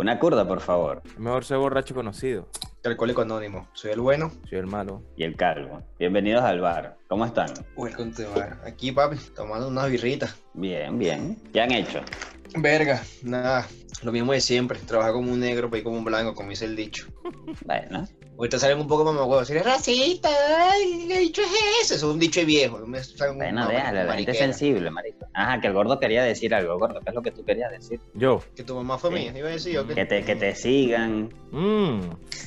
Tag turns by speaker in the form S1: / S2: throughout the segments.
S1: Una curda, por favor.
S2: Mejor ser borracho conocido.
S3: Alcohólico Anónimo. Soy el bueno.
S2: Soy el malo.
S1: Y el calvo. Bienvenidos al bar. ¿Cómo están?
S3: Welcome to the bar. Aquí, papi, tomando unas birritas.
S1: Bien, bien. ¿Qué han hecho?
S3: Verga, nada. Lo mismo de siempre. Trabajar como un negro, para ir como un blanco, como dice el dicho.
S1: Bueno.
S3: Ahorita salen un poco más huevos. Decir, es racista, ay, ¿qué dicho es ese? Eso es un dicho viejo. Me salen
S1: Bueno,
S3: no,
S1: déjale, la gente es sensible, marico. Ajá, que el gordo quería decir algo, gordo. ¿Qué es lo que tú querías decir?
S2: Yo.
S3: Que tu mamá fue
S1: Sí.
S3: mía, iba a decir yo
S1: Que
S3: que.
S1: te, que te sigan.
S2: Mm.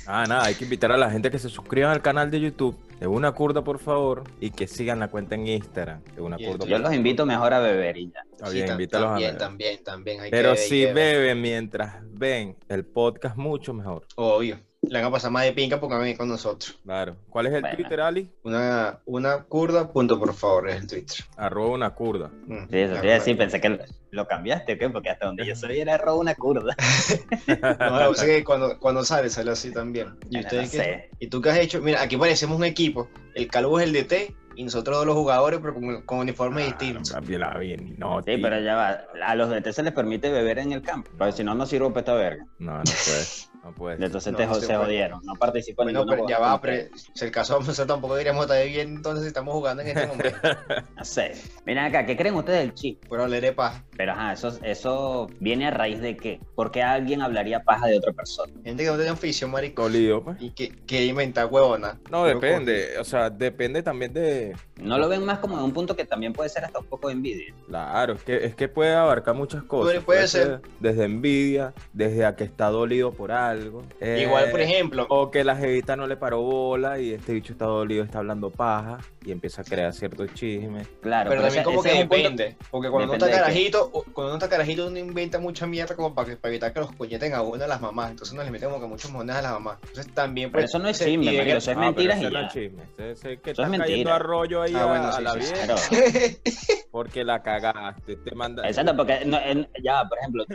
S2: Ah, nada, hay que invitar a la gente que se suscriban al canal de YouTube de una curda, por favor, y que sigan la cuenta en Instagram de una curda.
S1: Yo los invito mejor a beber y ya.
S2: Está bien,
S3: tam-
S2: invítalos a
S3: también,
S2: beber.
S3: también, también. hay
S2: Pero
S3: que- hay
S2: si beben mientras ven el podcast, mucho mejor.
S3: Obvio. Le van a pasar más de pinca porque van a venir con nosotros.
S2: Claro. ¿Cuál es el
S1: Bueno.
S2: Twitter, Ali?
S3: Una, una curda, punto por favor, es el Twitter.
S2: Arroba una curda.
S3: Mm,
S1: Sí, eso
S3: ya,
S1: te iba a decir, pensé que lo, cambiaste, ¿o qué? Porque hasta donde yo soy era robo una curda.
S3: No, pasa es que cuando, cuando sale, sale así también. ¿Y,
S1: Bueno,
S3: ustedes
S1: no
S3: qué?
S1: sé.
S3: ¿Y tú qué has hecho? Mira, aquí parecemos un equipo. El calvo es el DT y nosotros dos los jugadores, pero con, con uniformes distintos.
S2: Cambia la bien. No,
S1: Sí,
S2: tío.
S1: pero ya va. A los DT se les permite beber en el campo. Porque si no, no sirvo para esta verga.
S2: No, no puede. No puede.
S1: Entonces
S3: No,
S1: te,
S3: no se
S1: se
S3: puede.
S1: jodieron. No participan en
S3: Bueno, pero ya va,
S1: con
S3: pero si el caso nosotros tampoco deberíamos estar bien entonces estamos jugando en este momento.
S1: No sé. Miren acá, ¿qué creen ustedes del chip?
S3: Pero hablaré de paja.
S1: Pero ajá, eso, eso viene a raíz de qué? ¿Por qué alguien hablaría paja de otra persona?
S3: Gente que no tiene oficio, marico.
S2: Colido, pues.
S3: Y que, que inventa huevona.
S2: No,
S3: Pero
S2: depende. O sea, depende también de.
S1: ¿No lo ven más como en un punto que también puede ser hasta un poco de envidia?
S2: Claro, es que, es que puede abarcar muchas cosas.
S3: puede ser.
S2: Desde envidia, desde a que está dolido por algo. Eh,
S3: Igual, por ejemplo,
S2: O que la jevita no le paró bola y este bicho está dolido, está hablando paja y empieza a crear ciertos chismes.
S1: Claro,
S3: pero también
S1: ese-
S3: como
S1: ese
S3: que
S1: punto-
S3: depende. Porque cuando uno
S1: Depende
S3: está
S1: de qué.
S3: carajito, cuando uno está carajito, uno inventa mucha mierda como para, que- para evitar que los coñeten a uno a las mamás. Entonces uno les mete como que muchos monedas a las mamás. Entonces también
S1: Pero
S3: pues,
S1: eso no es chisme,
S3: y de-
S1: marico, eso es
S2: No, pero
S1: mentiras y ya.
S2: chisme. Que
S1: Eso
S2: está
S1: es
S2: cayendo
S1: mentira.
S2: a rollo ahí
S3: Ah,
S2: a,
S3: bueno,
S2: a
S3: sí,
S2: la
S3: sí, sí.
S2: vieja
S1: Claro.
S2: porque la cagaste. Te manda.
S1: Exacto, porque no, en- ya, por ejemplo.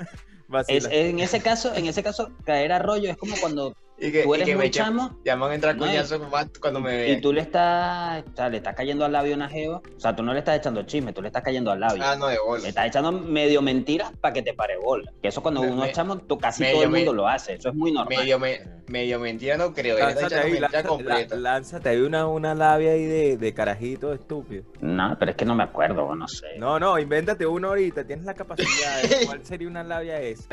S1: En ese caso, en ese caso, caer a rollo es como cuando
S3: Y que,
S1: tú
S3: y
S1: eres
S3: que
S1: muy
S3: me echen-
S1: chamo
S3: ya me van a entrar
S1: No,
S3: coñazos cuando me
S1: y
S3: vean.
S1: tú le estás, o sea, le estás cayendo al labio a una jeva, o sea, tú no le estás echando chisme, tú le estás cayendo al labio.
S3: Ah, no, de bola.
S1: Le estás echando medio mentiras para que te pare bola. Que eso cuando
S3: Me-
S1: uno es chamo, tú, casi
S3: medio
S1: todo el
S3: me-
S1: mundo lo hace. Eso es muy normal.
S3: Medio, me, medio mentira no creo.
S2: Lánzate ahí,
S3: mentira
S2: lánzate,
S3: completa.
S2: lá- lánzate ahí una, una labia ahí de, de carajito estúpido.
S1: No, pero es que no me acuerdo, no sé.
S2: No, no, invéntate una ahorita, tienes la capacidad. de- ¿Cuál sería una labia esa?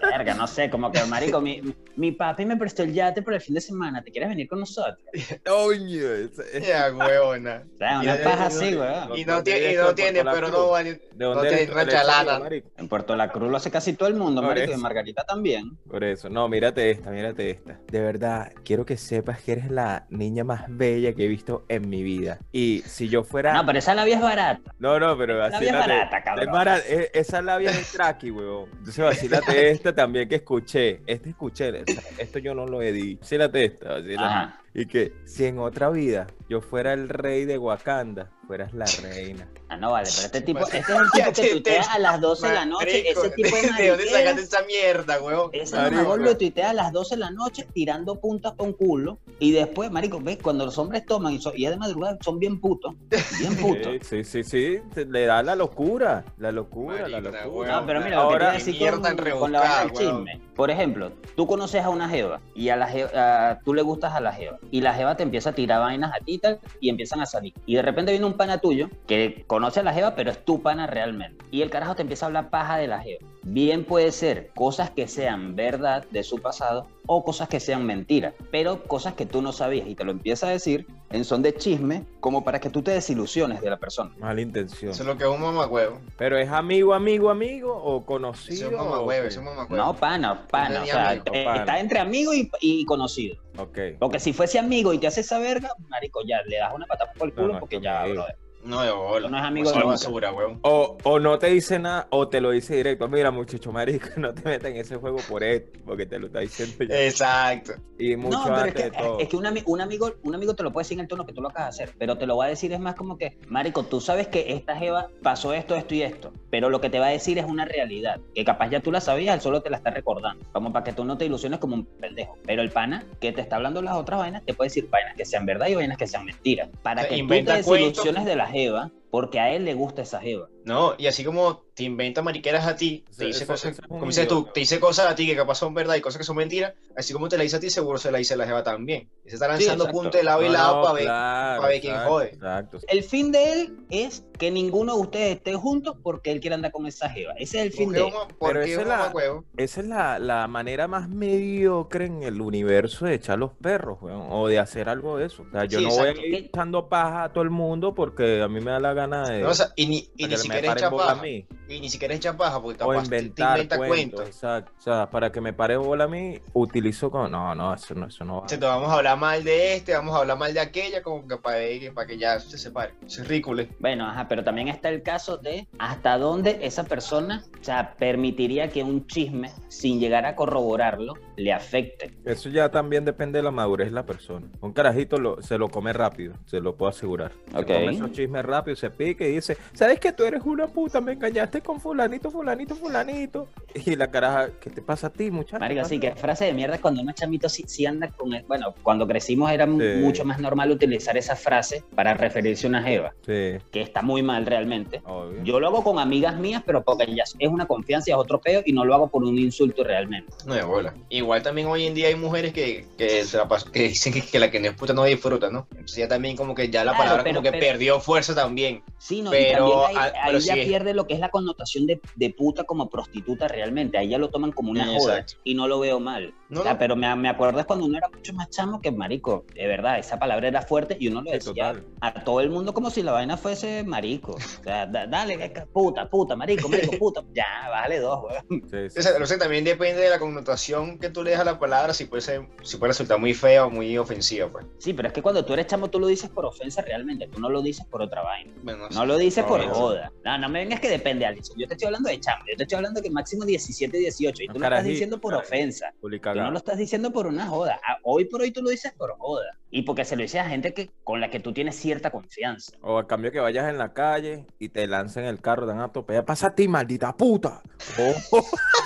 S1: Verga, no sé, como que, marico, mi, mi papi me prestó el yate por el fin de semana. ¿Te quieres venir con nosotros?
S2: Coño, esa-
S3: huevona.
S1: O sea, una paja así, weón.
S3: Y no,
S2: ¿Dónde
S3: tiene, y no tiene,
S2: ¿Puerto La
S3: pero no vale.
S2: ¿De
S3: No
S2: dónde
S3: tiene
S2: ¿Del
S3: chalana.
S2: marico?
S1: En Puerto La Cruz lo hace casi todo el mundo, marico, y Margarita también.
S2: Por eso, no, mírate esta, mírate esta. De verdad, quiero que sepas que eres la niña más bella que he visto en mi vida. Y si yo fuera.
S1: No, pero esa labia es barata.
S2: No, no, pero
S1: La labia es
S2: vacílate.
S1: barata, cabrón.
S2: Es bara- e- esa labia es traqui, huevón. Entonces vacílate esta también que escuché. Este escuché, esto yo no lo dicho. Vacílate esta, vacílate. Y que si en otra vida yo fuera el rey de Wakanda, fueras la reina.
S1: Ah, no vale, pero este tipo, este es el tipo que
S3: te-
S1: tuitea
S3: te-
S1: a las 12 de la noche. Ese tipo de
S3: ¿De dónde sacaste esa mierda, huevón?
S1: Ese
S2: Marico.
S1: lo tuitea a las 12 de la noche tirando puntas con culo. Y después, marico, ves, cuando los hombres toman y, son- y es de madrugada, son bien putos. Bien putos.
S2: Sí, sí, sí, le da la locura, la locura, la locura.
S1: No, pero mira, lo que
S2: Ahora-
S3: mierda
S1: con, con la vaina del chisme. Por ejemplo, tú conoces a una jeva y a la jeva, a- tú le gustas a la jeva y la jeva te empieza a tirar vainas a ti y tal y empiezan a salir. Y de repente viene un pana tuyo que conoce a la jeva, pero es tu pana realmente. Y el carajo te empieza a hablar paja de la jeva. Bien puede ser cosas que sean verdad de su pasado o cosas que sean mentiras, pero cosas que tú no sabías y te lo empieza a decir en son de chisme como para que tú te desilusiones de la persona.
S2: Mala intención.
S3: Eso es lo que es un mamacuevo.
S2: Pero es amigo, amigo, amigo o
S3: Eso
S2: conocido.
S3: es un mamacuevo,
S2: o
S3: eso es un mamacuevo.
S1: No, pana, pana. O sea,
S3: amigo,
S1: eh,
S2: pana.
S1: está entre amigo y, y conocido.
S2: Ok.
S1: Porque si fuese amigo y te hace esa verga, marico, ya le das una patada por el
S2: No,
S1: culo
S2: no,
S1: porque
S2: esto
S1: ya,
S2: no
S1: brother.
S3: No, de bola.
S1: No es amigo de
S3: basura.
S2: O, o no te dice nada o te lo dice directo. Mira, muchacho marico, no te metas en ese juego por esto, porque te lo está diciendo ya.
S3: Exacto.
S2: Y mucho
S1: No, pero es
S2: antes
S1: que,
S2: de todo.
S1: es que un, ami- un amigo, un amigo te lo puede decir en el tono que tú lo acabas de hacer, pero te lo va a decir es más como que, marico, tú sabes que esta jeva pasó esto, esto y esto, pero lo que te va a decir es una realidad, que capaz ya tú la sabías, él solo te la está recordando, como para que tú no te ilusiones como un pendejo. Pero el pana que te está hablando las otras vainas, te puede decir vainas que sean verdad y vainas que sean mentiras. Para
S3: O sea,
S1: que tú te
S3: inventa cuentos.
S1: desilusiones de la jeva, porque a él le gusta esa jeva.
S3: No, y así como te inventa mariqueras a ti, te dice
S2: eso-
S3: cosas,
S2: eso es un
S3: como dices tú, te dice cosas a ti que capaz son verdad y cosas que son mentiras, así como te la dice a ti, seguro se la dice a la jeva también. Y se está lanzando punto de lado y lado
S2: no,
S3: para ver.
S2: claro,
S3: pa' ver quién
S2: exacto,
S3: jode.
S2: Exacto.
S1: El fin de él es que ninguno de ustedes esté juntos porque él quiere andar con esa jeva. Ese es el fin
S3: ¿Por qué
S1: de él.
S2: Pero esa es la-? Esa es la, la manera más mediocre en el universo de echar los perros, weón, o de hacer algo de eso. O sea, yo
S3: Sí,
S2: no voy a ir echando paja a todo el mundo porque a mí me da la gana de
S3: No, o sea, y ni, y ni siquiera
S2: a
S3: paja.
S2: mí.
S3: Y ni siquiera echa paja porque
S2: O
S3: capaz te- te
S2: inventar
S3: inventa
S2: cuentos,
S3: cuentos.
S2: exacto. O sea, para que me pare bola a mí, utilizo con... No, no, eso no, eso no va.
S3: Entonces, vamos a hablar mal de este, vamos a hablar mal de aquella, como que para que, para que ya se separe. Eso es ridículo.
S1: Bueno, ajá, pero también está el caso de hasta dónde esa persona, o sea, permitiría que un chisme, sin llegar a corroborarlo, le afecte.
S2: Eso ya también depende de la madurez de la persona. Un carajito lo- se lo come rápido, se lo puedo asegurar. Se
S1: Ok.
S2: come esos chismes rápido, se pique y dice, ¿sabes que tú eres una puta? Me engañaste con fulanito, fulanito, fulanito. Y la caraja, ¿qué te pasa a ti, muchacho?
S1: Marica, sí, que frase de mierda cuando uno chamito sí, sí anda con el- Bueno, cuando crecimos era
S2: Sí.
S1: mucho más normal utilizar esa frase para referirse a una jeva,
S2: Sí,
S1: que está muy mal realmente.
S2: obvio.
S1: Yo lo hago con amigas mías, pero porque ya es una confianza y es otro peo y no lo hago por un insulto realmente.
S3: No de bola. Igual también hoy en día hay mujeres que, que, se la que dicen que, que la que no es puta no disfruta, ¿no? Entonces ya también como que ya la
S1: Claro,
S3: palabra
S1: pero-
S3: como que
S1: pero-
S3: perdió fuerza también.
S1: Sí, no,
S3: Pero,
S1: y también ahí,
S3: ah,
S1: ahí
S3: pero
S1: ya
S3: sí.
S1: pierde lo que es la connotación de, de puta como prostituta realmente. Ahí ya lo toman como una
S3: Sí,
S1: joda
S3: exacto.
S1: y no lo veo mal.
S3: No,
S1: O sea,
S3: no.
S1: pero me, me acuerdo es cuando uno era mucho más chamo que marico. De verdad, esa palabra era fuerte y uno lo
S2: Sí,
S1: decía
S2: total.
S1: a todo el mundo como si la vaina fuese marico. O sea, da- dale, puta, puta, marico, marico, puta. Ya, bájale dos, weón.
S2: Sí, sí,
S3: O sea, también depende de la connotación que tú le das a la palabra, si puede ser, si puede resultar muy fea o muy ofensiva, pues.
S1: Sí, pero es que cuando tú eres chamo, tú lo dices por ofensa realmente. Tú no lo dices por otra vaina.
S3: Bueno,
S1: No lo dices
S2: No,
S1: por joda. No, no me vengas que depende, Yo te estoy hablando de chamo. Yo te estoy hablando que máximo 17, 18. Y tú lo estás diciendo por ofensa. Tú no lo estás diciendo por una joda. Ah, Hoy por hoy tú lo dices por joda. Y porque se lo dices a gente que, con la que tú tienes cierta confianza.
S2: O a cambio que vayas en la calle y te lancen el carro, te dan a tope. Pasa a ti, maldita puta. Oh,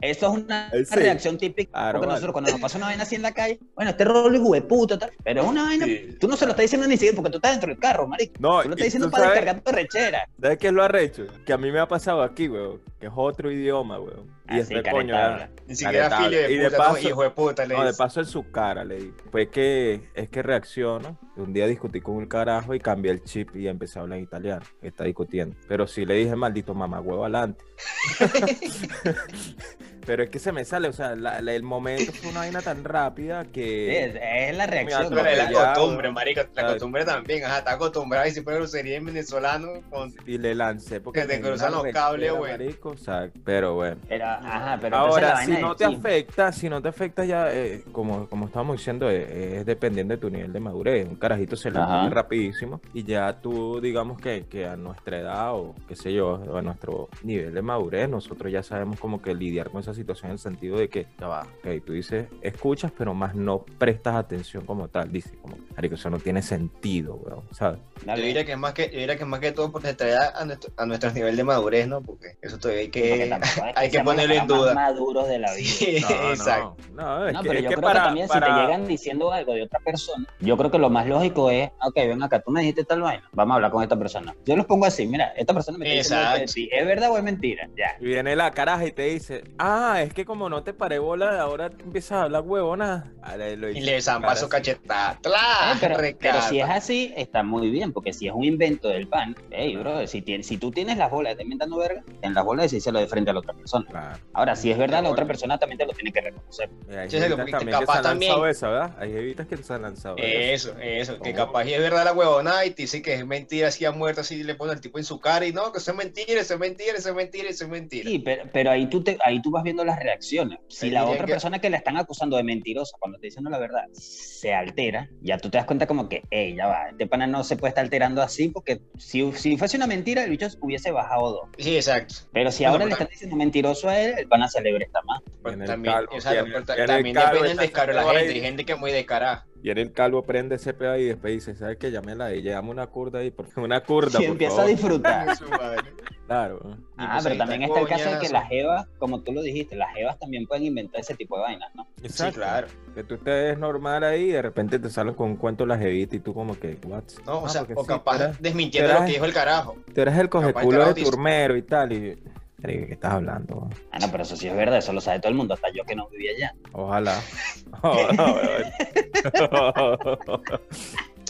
S1: Eso es una
S2: sí.
S1: reacción típica.
S2: Claro,
S1: porque
S2: vale.
S1: nosotros cuando nos pasa una vaina así en la calle, bueno, este rolo de puta, tal. Pero es una vaina,
S3: Sí.
S1: tú no se lo estás diciendo ni siquiera porque tú estás dentro del carro, marico.
S2: No,
S1: Tú lo estás diciendo para
S2: sabes-
S1: descargar tu rechera.
S2: ¿Sabes qué es lo arrecho? Que a mí me ha pasado aquí, weón. Que es otro idioma, weón. Y
S1: Así,
S2: este coño, ya-
S3: Ni siquiera de
S2: Y de
S3: puta,
S2: paso-
S3: hijo de puta, le
S2: No, de paso en su cara le di. Pues que es que reacciono. Un día discutí con un carajo y cambié el chip y empecé a hablar en italiano. Está discutiendo. Pero sí le dije, maldito mamá, huevo adelante. Pero es que se me sale, o sea, la- la- el momento fue una vaina tan rápida que.
S1: es, es la reacción.
S3: Pero es la
S2: ya,
S3: costumbre, marico, la
S2: ¿Sabes?
S3: costumbre también, ajá, está acostumbrado y si fuera grosería en venezolano, con...
S2: Y le lancé porque
S3: Que te cruzan los cables, güey.
S2: marico, o sea, pero bueno.
S1: Pero, ajá, pero
S2: Ahora, si no te
S1: chisme-
S2: afecta, si no te afecta ya, eh, como, como estábamos diciendo, eh, es, dependiendo de tu nivel de madurez. Un carajito se le rapidísimo y ya tú, digamos que, que a nuestra edad o qué sé yo, a nuestro nivel de madurez, nosotros ya sabemos como que lidiar con esa situación en el sentido de que, ya va, ok, tú dices, escuchas, pero más no prestas atención como tal. Dices, como, marico, eso no tiene sentido, weón, ¿sabes?
S3: Yo diría que es más que, yo diría que es más que todo por nuestra edad a nuestro, a nuestro nivel de madurez, ¿no? Porque eso todavía hay que...
S1: es
S3: hay que ponerlo en
S1: los más
S3: duda.
S1: maduros de la vida.
S3: Sí,
S2: No,
S3: exacto.
S2: No, no, es
S1: No,
S2: que,
S1: pero
S2: es
S1: yo
S2: que
S1: creo
S2: para,
S1: que también si
S2: para-
S1: te llegan diciendo algo de otra persona, yo creo que lo más lógico es, ok, ven acá, tú me dijiste tal vaina, vamos a hablar con esta persona. Yo los pongo así, mira, esta persona me está diciendo ¿es verdad o es mentira? Ya.
S2: Y viene la caraja y te dice, ah, es que como no te paré bola, ahora empiezas a hablar huevona. Ahora lo
S3: Y le zampa su cachetada. ¡Tla!
S1: pero, pero si es así, está muy bien, porque si es un invento del pan, hey, bro, si, tienes, si tú tienes las bolas de inventando verga, en las bolas de decírselo de frente a la otra persona.
S2: Claro.
S1: Ahora, si es verdad, la otra persona también te lo tiene que reconocer.
S2: Y hay también que se
S3: capaz
S2: han
S3: también-
S2: lanzado esa, ¿verdad? Hay jevitas que se han lanzado eso.
S3: Eso, que capaz y es verdad la huevona y te dice que es mentira, así ha muerto, así le pone al tipo en su cara y no, que eso es mentira, eso es mentira, eso es mentira, eso es mentira.
S1: Sí, pero, pero ahí, tú te, ahí tú vas viendo las reacciones. Si
S3: Ahí
S1: la otra
S3: que-
S1: persona que la están acusando de mentirosa cuando te diciendo la verdad se altera, ya tú te das cuenta como que, hey, ya va, este pana no se puede estar alterando así porque si, si fuese una mentira, el bicho hubiese bajado dos.
S3: Sí, exacto.
S1: Pero si
S3: Bueno,
S1: ahora le
S3: pero
S1: están diciendo mentiroso a él, el pana se alegra está más.
S3: Pues
S2: el
S3: también,
S2: calvo,
S3: ta-
S2: viene el
S3: también
S2: calvo,
S3: depende del descaro de la gente.
S2: ahí.
S3: Hay gente que es muy descarada.
S2: Y en el calvo prende ese pedo y después dice, ¿sabes qué? Llámela y llama una curda ahí, porque una curda,
S1: Y
S2: por
S1: empieza a disfrutar.
S2: Claro.
S1: Ah, pero
S3: pulserita,
S1: también está el caso de que las jevas, como tú lo dijiste, las jevas también pueden inventar ese tipo de vainas, ¿no?
S3: Sí, claro.
S2: Que tú estés normal ahí y de repente te salen con un cuento de la jevita y tú como que, what?
S3: No, o
S2: Ah,
S3: sea, o
S2: sí,
S3: capaz desmintiendo
S2: eras-
S3: lo que dijo el carajo.
S2: Tú eres el cogeculo de turmero y tal. Y, Marico, ¿qué estás hablando?
S1: Ah, no, pero eso sí es verdad, eso lo sabe todo el mundo, hasta yo que no vivía allá.
S2: Ojalá. Ojalá.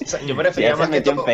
S3: O sea, yo me refería más que todo.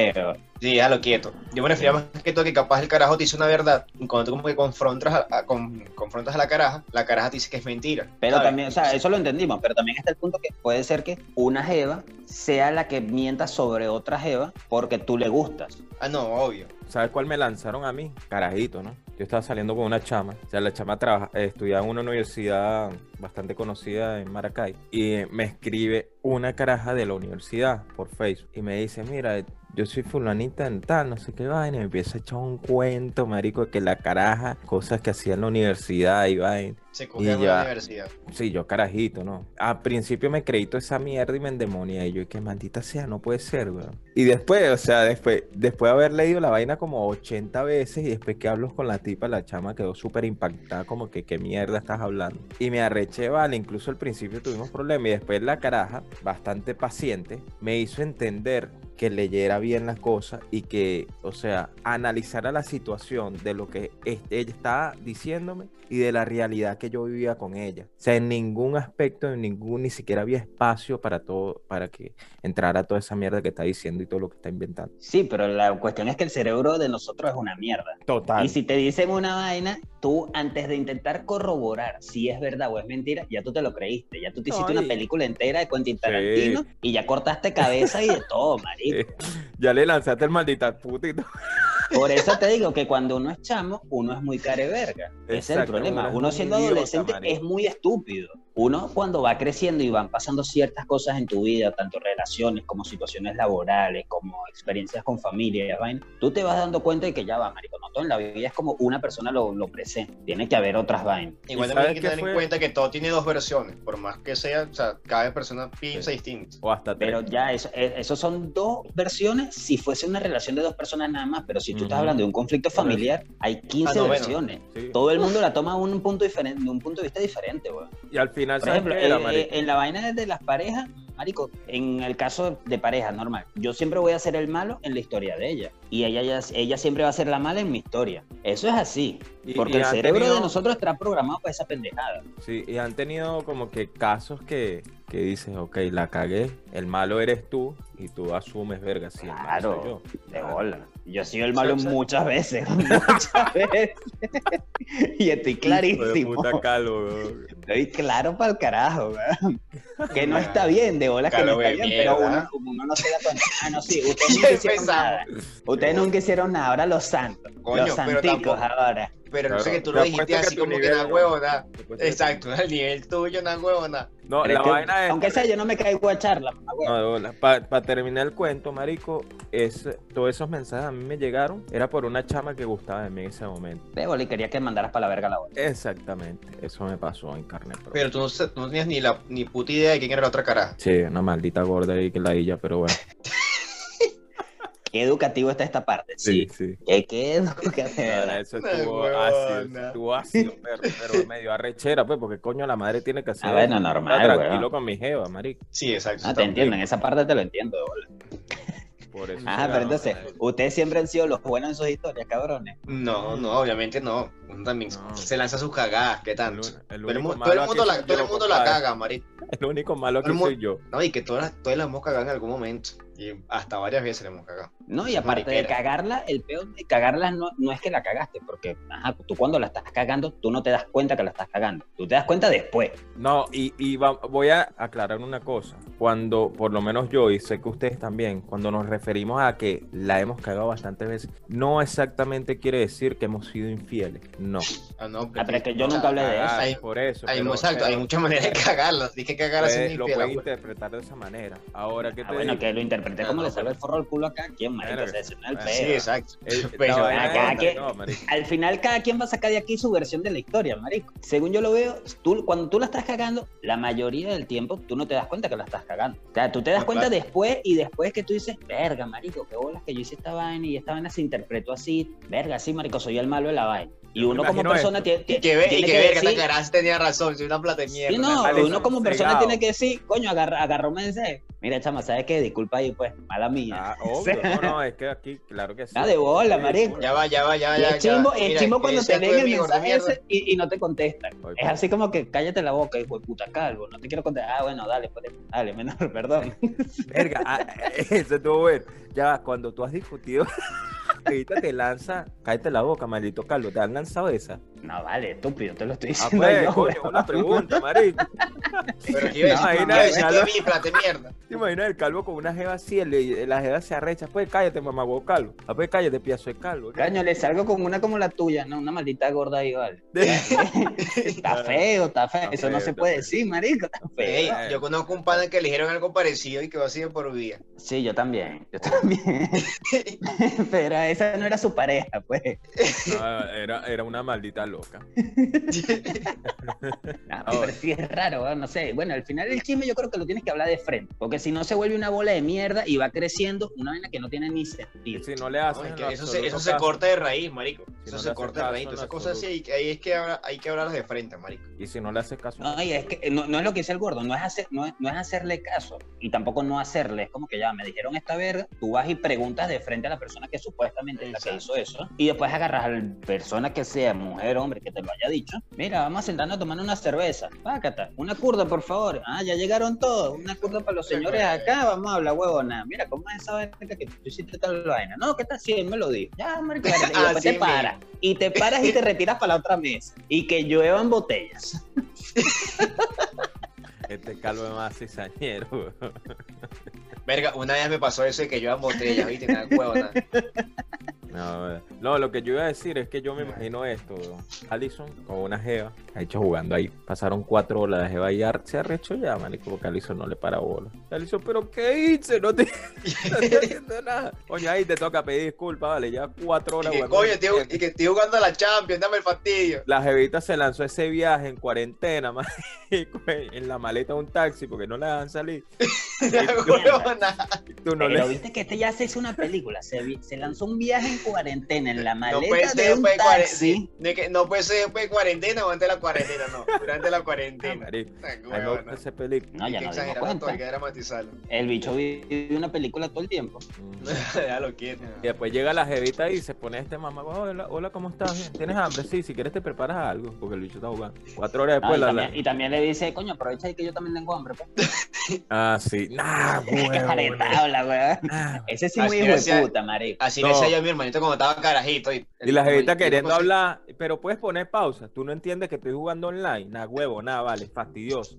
S3: Sí, déjalo quieto. Yo me refería más que todo que capaz el carajo te dice una verdad. Y cuando tú como que confrontas a, a- con- confrontas a la caraja, la caraja te dice que es mentira.
S1: Pero
S3: ¿sabes?
S1: también, o sea, eso lo entendimos, pero también está el punto que puede ser que una jeva sea la que mienta sobre otra jeva porque tú le gustas.
S3: Ah, no, obvio.
S2: ¿Sabes cuál me lanzaron a mí? Carajito, ¿no? Yo estaba saliendo con una chama. O sea, la chama trabaja, eh, estudiaba en una universidad bastante conocida en Maracay. Y me escribe una caraja de la universidad por Facebook. Y me dice, mira, yo soy fulanita en tal, no sé qué vaina. Y me empieza a echar un cuento, marico, que la caraja, cosas que hacía en la universidad y vaina.
S3: Se cogió en una universidad.
S2: Sí, yo carajito, ¿no? Al principio me creí toda esa mierda y me endemonia. Y yo, que maldita sea, no puede ser, weón. Y después, o sea, después, después de haber leído la vaina como 80 veces y después que hablo con la tipa, la chama quedó súper impactada, como que qué mierda estás hablando. Y me arreché, vale, incluso al principio tuvimos problemas y después la caraja, bastante paciente, me hizo entender que leyera bien las cosas y que, o sea, analizara la situación de lo que ella estaba diciéndome y de la realidad que yo vivía con ella. O sea, en ningún aspecto, en ningún, ni siquiera había espacio para todo, para que entrara toda esa mierda que está diciendo y todo lo que está inventando.
S1: Sí, pero la cuestión es que el cerebro de nosotros es una mierda.
S2: Total.
S1: Y si te dicen una vaina, tú antes de intentar corroborar si es verdad o es mentira, ya tú te lo creíste. Ya tú te hiciste
S2: y-
S1: una película entera de Quentin Tarantino y ya cortaste cabeza y de todo, marico.
S2: Ya le lanzaste el maldita todo.
S1: Por eso te digo que cuando uno es chamo, uno es muy care verga. Ese es el problema.
S2: uno
S1: siendo
S2: idiota,
S1: adolescente es muy estúpido. Uno cuando va creciendo y van pasando ciertas cosas en tu vida, tanto relaciones como situaciones laborales, como experiencias con familia vaina, tú te vas dando cuenta de que ya va, marico, no todo en la vida es como una persona lo, lo presenta. Tiene que haber otras vainas.
S3: Igual
S2: ¿Y
S3: también hay que tener
S2: fue?
S3: en cuenta que todo tiene dos versiones. Por más que sea, o sea, cada persona piensa
S2: Sí.
S3: distinto.
S2: O hasta tres.
S1: Pero ya, eso, eh, eso son dos versiones si fuese una relación de dos personas nada más. Pero si tú estás
S2: Ujú.
S1: hablando de un conflicto familiar, hay 15
S3: Ah, no, bueno.
S1: versiones.
S2: Sí.
S1: Todo el mundo la toma de un punto diferente, de un punto de vista diferente, weón.
S2: Y al final,
S1: Por
S2: ¿sabes
S1: ejemplo,
S2: qué era,
S1: eh, eh, en la vaina de las parejas, marico, en el caso de pareja normal, yo siempre voy a ser el malo en la historia de ella. Y ella, ella, ella siempre va a ser la mala en mi historia. Eso es así.
S2: Y-
S1: Porque
S2: y
S1: el cerebro
S2: tenido-
S1: de nosotros está programado para esa pendejada.
S2: Sí, y han tenido como que casos que, que dices, ok, la cagué, el malo eres tú y tú asumes, verga, sí, el malo
S1: Claro,
S2: soy yo.
S1: de
S2: Claro.
S1: bola. Yo he sido el malo muchas veces, muchas veces. y estoy clarísimo.
S2: puta calvo.
S1: Estoy claro para el carajo, weón. Que no está bien, de bola que no está bien, pero uno, uno no se da cuenta. Ah, no, sí, ustedes nunca hicieron nada. Ustedes nunca hicieron nada, ahora los santos.
S3: Coño,
S1: los santicos ahora.
S3: Pero no sé que tú lo dijiste
S2: que
S3: así como que
S2: nivel
S3: na
S2: no.
S3: huevona.
S2: Que-
S3: Exacto, el nivel tuyo na huevona.
S2: No,
S1: Pero
S2: la
S1: es que,
S2: vaina es...
S1: aunque sea, yo no me caigo a charla, mamá, weón.
S2: Para terminar el cuento, marico, es, todos esos mensajes a mí me llegaron, era por una chama que gustaba de mí en ese momento.
S1: De bola y quería que mandaras para la verga la bola.
S2: Exactamente, eso me pasó en carne propia.
S3: Pero tú no, no tenías ni la ni puta idea de quién era la otra caraja.
S2: Sí, una maldita gorda ahí que la illa, pero bueno.
S1: Qué educativo está esta parte, sí.
S2: Sí, sí.
S1: Qué, qué educativo.
S2: Ahora, eso estuvo ácido, estuvo ácido, pero, pero medio arrechera, pues, porque coño la madre tiene que hacer.
S1: Ah, bueno,
S2: estar
S1: normal,
S2: tranquilo
S1: weón.
S2: con mi jeva, marico.
S3: Sí, exacto.
S1: Ah, te entiendo, en esa parte te lo entiendo, de bola.
S2: Por eso
S1: Ah, pero entonces, ustedes siempre han sido los buenos en sus historias, cabrones.
S3: No, no, obviamente no. Uno también
S2: No.
S3: se lanza sus cagadas, ¿qué tanto?
S2: el
S3: Todo el, todo mundo la, todo el mundo la caga, marico.
S2: El único malo
S3: mu-
S2: soy yo.
S3: No, y que todas, todas las hemos cagado en algún momento. Y hasta varias veces le hemos cagado.
S1: No, y aparte de cagarla, el peor de cagarla no, no es que la cagaste, porque ajá, tú cuando la estás cagando, tú no te das cuenta que la estás cagando. Tú te das cuenta después.
S2: No, y, y va- voy a aclarar una cosa. Cuando, por lo menos yo, y sé que ustedes también, cuando nos referimos a que la hemos cagado bastantes veces, no exactamente quiere decir que hemos sido infieles. No.
S3: Ah, no,
S1: Ah, pero es que yo nunca hablé de eso.
S2: Cagar,
S3: hay-
S2: por eso.
S3: Hay,
S2: pero-
S3: exacto, hay
S2: pero
S3: muchas maneras de cagarla. Tienes que cagarla
S2: puede-
S3: sin
S2: lo puedes
S3: güey.
S2: interpretar de esa manera. Ahora, ¿qué
S1: Ah,
S2: te
S1: bueno,
S2: digo?
S1: que lo interpreté
S3: Ah,
S1: como
S3: no,
S1: le sale el forro al culo acá. ¿Quién marico.
S2: Verga.
S1: O sea, es el.
S3: Sí, exacto.
S2: Eh,
S3: Pero,
S2: no.
S1: Al final cada quien va a sacar de aquí su versión de la historia, marico. Según yo lo veo, tú, cuando tú la estás cagando, la mayoría del tiempo tú no te das cuenta que la estás cagando. O sea, tú te das
S3: No,
S1: cuenta
S3: claro.
S1: después y después que tú dices, verga, marico, qué bolas que yo hice esta vaina y esta vaina se interpretó así. Verga, sí, marico, soy el malo de la vaina. Y uno como persona tiene,
S3: que ve, y que ver que
S1: decir-
S3: tenía razón, soy una plata de mierda.
S1: Sí, no, uno como persona tiene que decir, coño, agarra, agarró un mensaje. Mira, chama, ¿sabes qué? Disculpa ahí, pues, mala mía.
S2: Ah, obvio, no, no, es que aquí, claro que sí.
S1: Ah, de bola, marico.
S3: Ya va, ya va, ya va. Ya,
S1: es chimbo,
S3: ya. Mira,
S1: chimbo cuando te leen el mensaje ese y, y no te contestan.
S2: Oye,
S1: Es así como que cállate la boca, hijo de puta calvo. No te quiero contestar. Ah, bueno, dale, pues, dale, menor, perdón.
S2: Verga, ah, eso estuvo bueno. Ya, va, cuando tú has discutido, te lanza, cállate la boca, maldito Carlos, te han lanzado esa.
S1: No, vale, estúpido, te lo estoy
S2: Ah,
S1: diciendo
S2: pues,
S1: yo.
S2: coño, una pregunta, marico.
S3: Pero
S2: ya
S3: que
S2: lo-
S3: mi plata de mierda.
S2: ¿Te imaginas el calvo con una jeva así? el- la jeva se arrecha, pues cállate, mamá, vos calvo. Ah, pues cállate, piazo de calvo.
S1: Caño, le salgo con una como la tuya, no, una maldita gorda ahí, vale. Está feo, está feo.
S2: Está
S1: Eso no se puede
S2: feo.
S1: decir, marico. Está feo.
S3: yo conozco un pana que le dijeron algo parecido y que va así por día.
S1: Sí, yo también, yo también. Pero esa no era su pareja, pues.
S2: No, era, era una maldita loca.
S1: Ah, pero sí es raro, no sé. Bueno, al final el chisme yo creo que lo tienes que hablar de frente, porque si no se vuelve una bola de mierda y va creciendo una vaina que no tiene ni sentido.
S2: Si no le
S3: No,
S2: hacen
S3: es
S2: en
S3: que
S2: lo
S3: eso se, eso se corta de raíz, marico.
S2: Si
S3: Eso
S2: no
S3: se
S2: haces
S3: corta de raíz. Esas cosas así, ahí es que, habla- hay que hablarlas de frente, marico.
S2: Y si no le haces caso.
S1: No, y es que no, no es lo que dice el gordo, no es, hacer, no, es, no es hacerle caso y tampoco no hacerle. Es como que ya me dijeron esta verga, tú vas y preguntas de frente a la persona que supuestamente la que hizo eso y después agarras a la persona que sea mujer hombre que te lo haya dicho. Mira, vamos a sentarnos a tomar una cerveza. Pácata, una curda, por favor. Ah, ya llegaron todos. Una curda para los señores acá. Vamos a hablar, huevona. Mira, ¿cómo es esa vaina que tú hiciste tal vaina? No, ¿qué está haciendo? Me lo dijo. Ya, marico, y después te paras. Y te paras y te retiras para la otra mesa. Y que lluevan botellas.
S2: Este calvo es más cizañero.
S3: Verga, una vez me pasó eso de que yo en botella, ¿viste? Nada, huevo, nada.
S2: No, no, lo que yo iba a decir es que yo me imagino esto. Allison con una jeva, ha hecho jugando ahí. Pasaron cuatro horas, la jeva ya se arrechó ya, manico, porque Allison no le para bola. Allison, ¿pero qué hice? No te no estoy haciendo nada. Coño, ahí te toca pedir disculpas, vale, ya cuatro
S3: Y
S2: horas
S3: que,
S2: jugando.
S3: coño, estoy, y que estoy jugando a la Champions, dame el fastidio.
S2: La jevita se lanzó ese viaje en cuarentena, marico, en la maleta de un taxi porque no la dejan salir. Y Tú no
S1: Pero
S2: le...
S1: viste que este ya se hizo una película. Se, vi- se lanzó un viaje en cuarentena en la
S3: No
S1: maleta
S3: puede ser
S1: de un
S3: después de cuare-
S1: taxi.
S3: de que- no puede ser después de cuarentena o antes de la cuarentena, no. Durante la cuarentena.
S2: Marico,
S3: Ay,
S2: a mí me
S3: huevo,
S2: gusta
S3: nada.
S2: esa película.
S1: No,
S3: Hay
S1: ya dimos cuenta.
S3: hay que dramatizarlo.
S1: El bicho vive una película todo el tiempo.
S2: Mm.
S3: Déjalo quieto.
S2: Y después llega la jevita y se pone este mamá, hola, hola, ¿cómo estás? ¿Tienes hambre? Sí, si quieres te preparas algo, porque el bicho está jugando. Cuatro horas
S1: No,
S2: después
S1: y,
S2: la,
S1: también,
S2: la-
S1: y también le dice, coño, aprovecha y que yo también tengo hambre. Pues.
S2: Ah, sí. Nah,
S1: weón.
S2: nah.
S1: Ese sí muy hijo de puta, marico.
S3: Así
S2: No.
S3: le decía yo a mi cuando estaba carajito. Y,
S2: Y la
S3: como-
S2: queriendo hablar, pero puedes poner pausa. Tú no entiendes que estoy jugando online. Nah, huevo, nada, vale, fastidioso.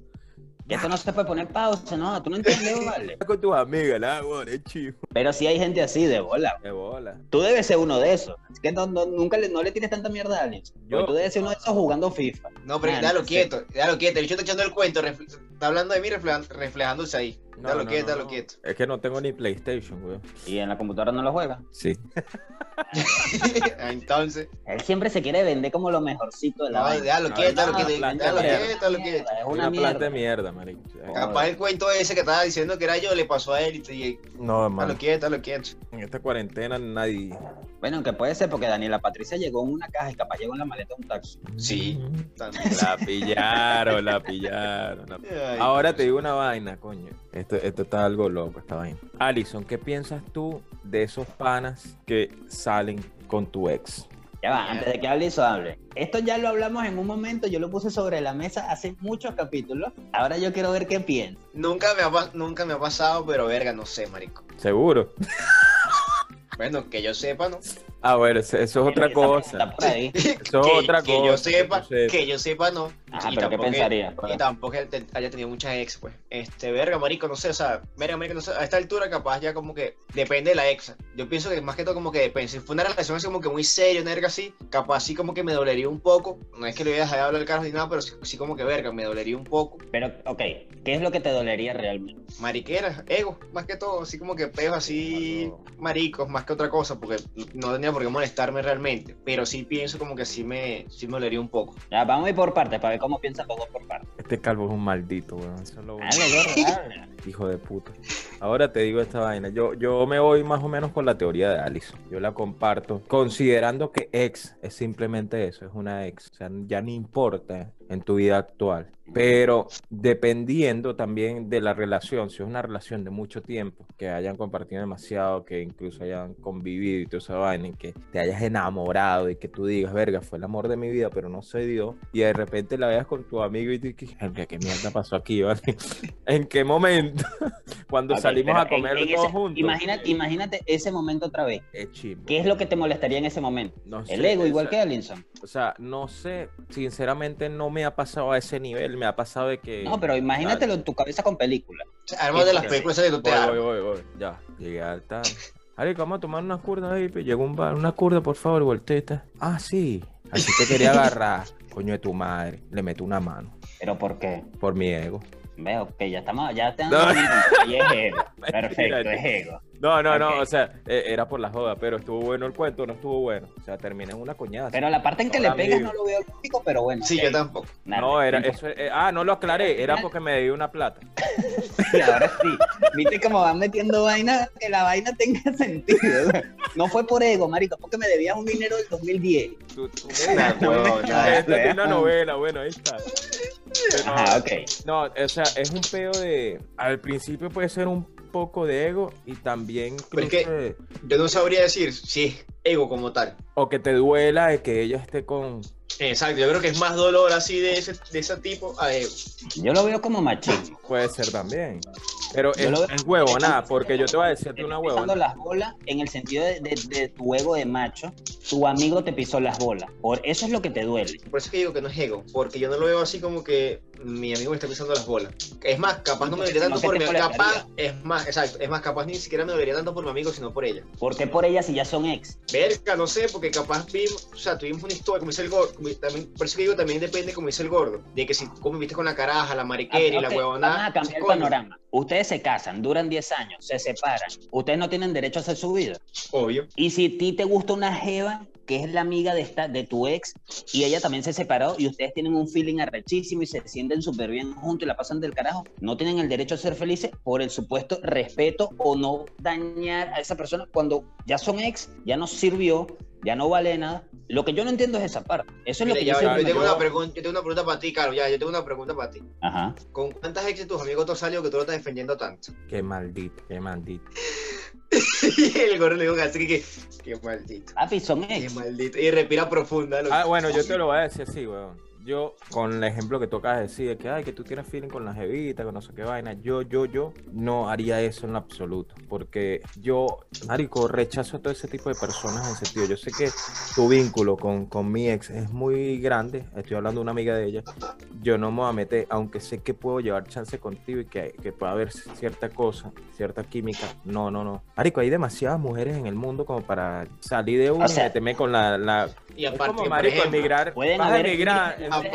S1: Y esto no se puede poner pausa, no, tú no entiendes, vale.
S2: Con tus amigas, nada, huevo, es chivo.
S1: Pero sí hay gente así de bola.
S2: De bola.
S1: Tú debes ser uno de esos. Es que no, no- nunca le, no le tires tanta mierda a Alex.
S2: Yo-
S1: tú debes ser uno de esos jugando FIFA.
S3: No, pero
S1: Ah,
S3: déjalo
S1: no sé.
S3: quieto, déjalo quieto. El bicho está echando el cuento, está hablando de mí reflejándose ahí.
S2: No,
S3: Déjalo
S2: no,
S3: quieto,
S2: no,
S3: déjalo
S2: no.
S3: quieto.
S2: Es que no tengo ni PlayStation, weón.
S1: Y en la computadora no lo juega.
S2: Sí.
S3: Entonces,
S1: Él siempre se quiere vender como lo mejorcito de la
S3: no,
S1: vaina.
S3: déjalo quieto, déjalo quieto, déjalo quieto, déjalo quieto.
S1: Es
S2: Una,
S1: una
S2: planta de
S1: mierda.
S2: marico.
S3: Capaz el cuento ese que estaba diciendo que era yo le pasó a él y te y-
S2: No,
S3: déjalo
S2: hermano.
S3: quieto, déjalo quieto.
S2: En esta cuarentena nadie.
S1: Bueno, aunque puede ser porque Daniela Patricia llegó en una caja y capaz llegó en la maleta de un taxi.
S3: Sí.
S2: La pillaron, la pillaron. la-
S3: Ay,
S2: Ahora te digo una vaina, coño. Esto, esto está algo loco, esta vaina. Alison, ¿qué piensas tú de esos panas que salen con tu ex?
S1: Ya va, antes de que hable eso hable. Esto ya lo hablamos en un momento, yo lo puse sobre la mesa hace muchos capítulos. Ahora yo quiero ver qué piensa.
S3: Nunca me, ha, nunca me ha pasado, pero verga, no sé, marico.
S2: ¿Seguro?
S3: Bueno, que yo sepa, ¿no?
S2: Ah, bueno, eso, eso es otra cosa. Eso es
S3: que,
S2: otra
S3: que
S2: cosa.
S3: yo sepa, que yo sepa no.
S1: Ajá,
S3: y
S1: pero ¿qué
S3: tampoco,
S1: pensarías?
S3: y tampoco haya tenido muchas ex, pues. Este, verga, marico, no sé, o sea, verga, marico, no sé, a esta altura capaz ya como que depende de la ex. Yo pienso que más que todo como que depende. Si fue una relación así como que muy seria, una verga así, capaz sí como que me dolería un poco. No es que le voy a dejar de hablar al carro ni nada, pero sí, sí como que verga, me dolería un poco.
S1: Pero, ok, ¿qué es lo que te dolería realmente?
S3: Mariqueras, ego, más que todo, así como que peos así maricos, más que otra cosa, porque no tenía por qué molestarme realmente. Pero sí pienso como que sí me, sí me dolería un poco.
S1: Ya, vamos a ir por partes para ver cómo piensan los dos por partes.
S2: Este calvo es un maldito, weón. Eso es lo
S1: dale.
S2: Hijo de puta. Ahora te digo esta vaina. Yo, yo me voy más o menos con la teoría de Allison. Yo la comparto. Considerando que ex es simplemente eso, es una ex. O sea, ya no importa en tu vida actual. Pero dependiendo también de la relación, si es una relación de mucho tiempo, que hayan compartido demasiado, que incluso hayan convivido y toda esa vaina, y que te hayas enamorado y que tú digas, verga, fue el amor de mi vida, pero no se dio, y de repente la veas con tu amigo y tú dices, "Verga, ¿qué mierda pasó aquí, vale? ¿En qué momento? Cuando salimos a comer
S1: en- en
S2: todos
S1: ese-
S2: juntos.
S1: Imagínate, imagínate ese momento otra vez.
S2: Es chimbo.
S1: ¿Qué es lo que te molestaría en ese momento?
S2: No
S1: El
S2: sé,
S1: ego, igual que Allinson.
S2: O sea, no sé, sinceramente no me ha pasado a ese nivel, me ha pasado de que...
S1: No, pero imagínatelo en tu cabeza con película.
S3: O sea, armas de las películas que tú te
S2: Voy, voy, voy, voy. Ya, llegué al tal. Arico, vamos a tomar unas curdas ahí. Llegó un bar, una curda, por favor, volteta. Ah, sí. Así te quería agarrar. Coño de tu madre. Le meto una mano.
S1: ¿Pero por qué?
S2: Por mi ego.
S1: Veo que ya estamos, ya te
S2: No.
S1: Y es ego. Perfecto, es ego.
S2: No, no, no. O sea, eh, era por la joda, pero estuvo bueno el cuento, no estuvo bueno. O sea, terminé en una coñaza.
S1: Pero la parte en que le pegas
S2: amigo.
S1: no lo veo lógico, pero bueno.
S3: Sí, yo tampoco.
S2: No, era eso. eh, ah, no lo aclaré. Era porque me debía una plata.
S1: Y ahora sí. Viste cómo van metiendo vaina, que la vaina tenga sentido. No fue por ego, marico, porque me debías un dinero del 2010.
S2: Tú- tú-
S3: Nah, huevón, nah.
S2: Esta es una novela, bueno, ahí está. Pero-
S1: Ajá, ok.
S2: No, o sea, es un peo de. Al principio puede ser un poco de ego y también.
S3: Pero es que-
S2: incluso de-
S3: Yo no sabría decir si es ego como tal.
S2: O que te duela de que ella esté con.
S3: Exacto, yo creo que es más dolor así de ese, de ese tipo a ego.
S1: Yo lo veo como machismo.
S2: Puede ser también. Pero
S1: Yo
S2: es, es huevonada, porque yo te voy a decirte
S1: Te
S2: una
S1: estoy pisando
S2: huevona.
S1: las bolas en el sentido de, de- de tu ego de macho. Tu amigo te pisó las bolas. Por eso es lo que te duele.
S3: Por eso es que digo que no es ego, porque yo no lo veo así como que mi amigo me está pisando las bolas. Es más, capaz no me dolería tanto por mi capaz, es más, exacto, es más, capaz ni siquiera me dolería tanto por mi amigo, sino por ella.
S1: ¿Por qué por ella si ya son ex?
S3: Verga, no sé, porque capaz vimos, o sea, tuvimos una historia, como dice el también, por eso que digo, también depende, como dice el gordo, de que si conviviste con la caraja, la mariquera y la
S1: Ok,
S3: huevonada.
S1: Vamos a cambiar el panorama. Ustedes se casan, duran 10 años, se separan. Ustedes no tienen derecho a hacer su vida.
S3: Obvio.
S1: Y si a ti te gusta una jeva que es la amiga de, esta, de tu ex y ella también se separó y ustedes tienen un feeling arrechísimo y se sienten súper bien juntos y la pasan del carajo, no tienen el derecho a ser felices por el supuesto respeto o no dañar a esa persona cuando ya son ex, ya no sirvió, ya no vale nada. Lo que yo no entiendo es esa parte. Eso es
S3: Mira,
S1: lo que
S3: ya
S1: yo siempre
S3: yo, tengo una pregunta, yo tengo una pregunta para ti, Carlos, ya, yo tengo una pregunta para ti.
S1: Ajá.
S3: ¿Con cuántas ex de tus amigos tú has salido que tú lo estás defendiendo tanto?
S2: Qué maldito, qué maldito.
S3: y el gordo le dijo así que, qué maldito,
S1: Papi, son
S3: qué
S1: ex.
S3: maldito. Y respira profunda. loco.
S2: Ah, bueno, yo te lo voy a decir así, weón. Yo, con el ejemplo que de decir, de que, ay, que tú tienes feeling con la jevita, con no sé qué vaina, yo, yo, yo no haría eso en lo absoluto. Porque yo, marico, rechazo a todo ese tipo de personas en sentido. Yo sé que tu vínculo con, con mi ex es muy grande. Estoy hablando de una amiga de ella. Yo no me voy a meter, aunque sé que puedo llevar chance contigo y que, que pueda haber cierta cosa, cierta química. No, no, no. Marico, hay demasiadas mujeres en el mundo como para salir de una
S1: O sea-
S2: y meterme con la... la...
S3: y
S2: Es
S3: aparte,
S2: como, marico,
S3: ejemplo,
S2: emigrar.
S1: Pueden haber
S2: emigrar tú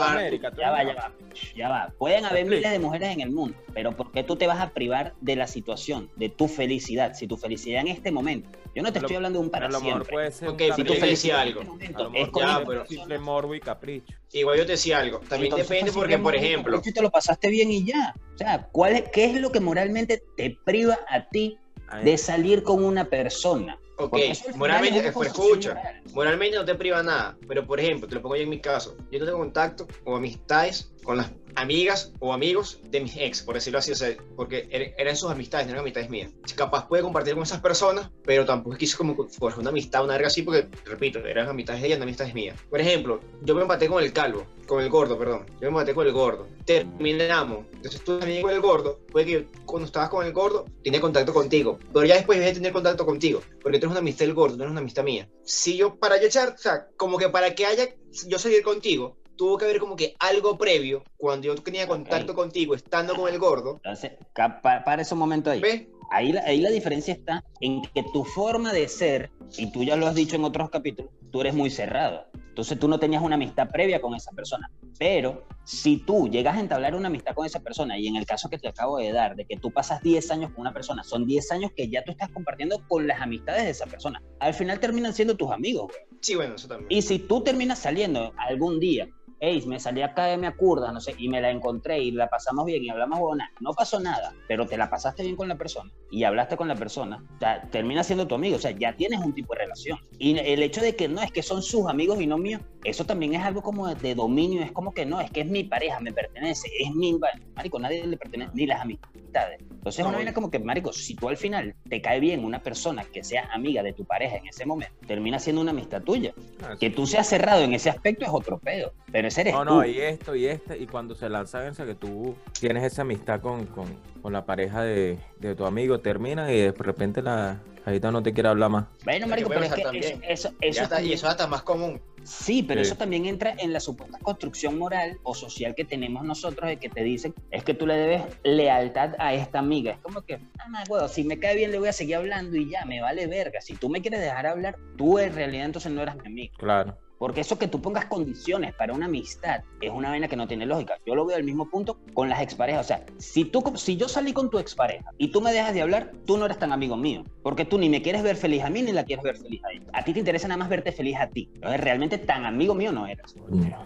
S1: Ya va, ya va, ya va. Pueden haber miles de mujeres en el mundo, pero ¿por qué tú te vas a privar de la situación, de tu felicidad? Si tu felicidad en este momento, yo no te estoy hablando de un
S2: A
S1: para
S2: mejor
S1: siempre.
S2: puede ser
S3: Ok,
S2: un
S3: si tú
S1: tu felicidad
S3: algo.
S1: en este
S2: a
S1: momento
S2: lo
S1: es
S2: mejor
S1: con
S3: ya, pero-
S2: un
S1: persona,
S2: simple morbo y capricho.
S3: igual yo te decía algo. También
S1: entonces
S3: depende
S1: fue
S3: porque, por ejemplo,
S1: un te lo pasaste bien y ya. O sea, ¿cuál es, ¿qué es lo que moralmente te priva a ti de salir con una persona?
S3: Ok, moralmente,
S1: es
S3: pues, escucha,
S1: moral.
S3: moralmente no te priva nada, pero por ejemplo, te lo pongo yo en mi caso, yo no tengo contacto o amistades con las amigas o amigos de mis ex, por decirlo así, o sea, porque er- eran sus amistades, no eran amistades mías. Capaz puede compartir con esas personas, pero tampoco quiso como forjar una amistad, una verga así, porque, repito, eran amistades de ella, no amistades mías. Por ejemplo, yo me empaté con el calvo, con el gordo, perdón. Yo me empaté con el gordo. Terminamos. Entonces tú también con el gordo, puede que cuando estabas con el gordo, tenía contacto contigo, pero ya después dejé de tener contacto contigo, porque tú eres una amistad del gordo, no eres una amistad mía. Si yo, para yo echar, o sea, como que para que haya, yo salir contigo, tuvo que haber como que algo previo, cuando yo tenía contacto contigo, estando con el gordo,
S1: Entonces, ca- pa- para ese momento ahí.
S3: ¿ves?
S1: Ahí ahí la diferencia está en que tu forma de ser, y tú ya lo has dicho en otros capítulos, tú eres muy cerrado. Entonces tú no tenías una amistad previa con esa persona. Pero si tú llegas a entablar una amistad con esa persona, y en el caso que te acabo de dar, de que tú pasas 10 años con una persona, son 10 años que ya tú estás compartiendo con las amistades de esa persona. Al final terminan siendo tus amigos, güey.
S3: Sí, bueno, eso también.
S1: Y si tú terminas saliendo algún día, hey, me salí acá de mi acurda, no sé, y me la encontré y la pasamos bien y hablamos buena, no pasó nada, pero te la pasaste bien con la persona y hablaste con la persona, o sea, termina siendo tu amigo, o sea, ya tienes un tipo de relación. Y el hecho de que no, es que son sus amigos y no míos, eso también es algo como de dominio, es como que no, es que es mi pareja, me pertenece, es mi, marico, nadie le pertenece, ni las amistades. Entonces,
S3: No,
S1: una vaina como que, marico, si tú al final te cae bien una persona que sea amiga de tu pareja en ese momento, termina siendo una amistad tuya.
S2: Ah,
S1: Que tú seas cerrado en ese aspecto es otro pedo, pero ese eres
S2: No,
S1: tú.
S2: no, y esto y este, y cuando se lanzan esa que tú tienes esa amistad con, con, con la pareja de, de tu amigo, termina y de repente la ahorita no te quiere hablar más.
S1: Bueno, marico, pero es que eso, eso,
S3: Ya
S1: eso
S3: está- y eso es hasta más común.
S1: Sí, pero
S2: Sí.
S1: eso también entra en la supuesta construcción moral o social que tenemos nosotros de que te dicen es que tú le debes lealtad a esta amiga. Es como que, ah, no, huevo, si me cae bien le voy a seguir hablando y ya, me vale verga. Si tú me quieres dejar hablar, tú en realidad entonces no eras mi amigo.
S2: Claro.
S1: Porque eso que tú pongas condiciones para una amistad es una vaina que no tiene lógica. Yo lo veo al mismo punto con las exparejas. O sea, si, tú, si yo salí con tu expareja y tú me dejas de hablar, tú no eres tan amigo mío. Porque tú ni me quieres ver feliz a mí ni la quieres ver feliz a ella. A ti te interesa nada más verte feliz a ti. Entonces, realmente tan amigo mío no eres.
S2: Coño.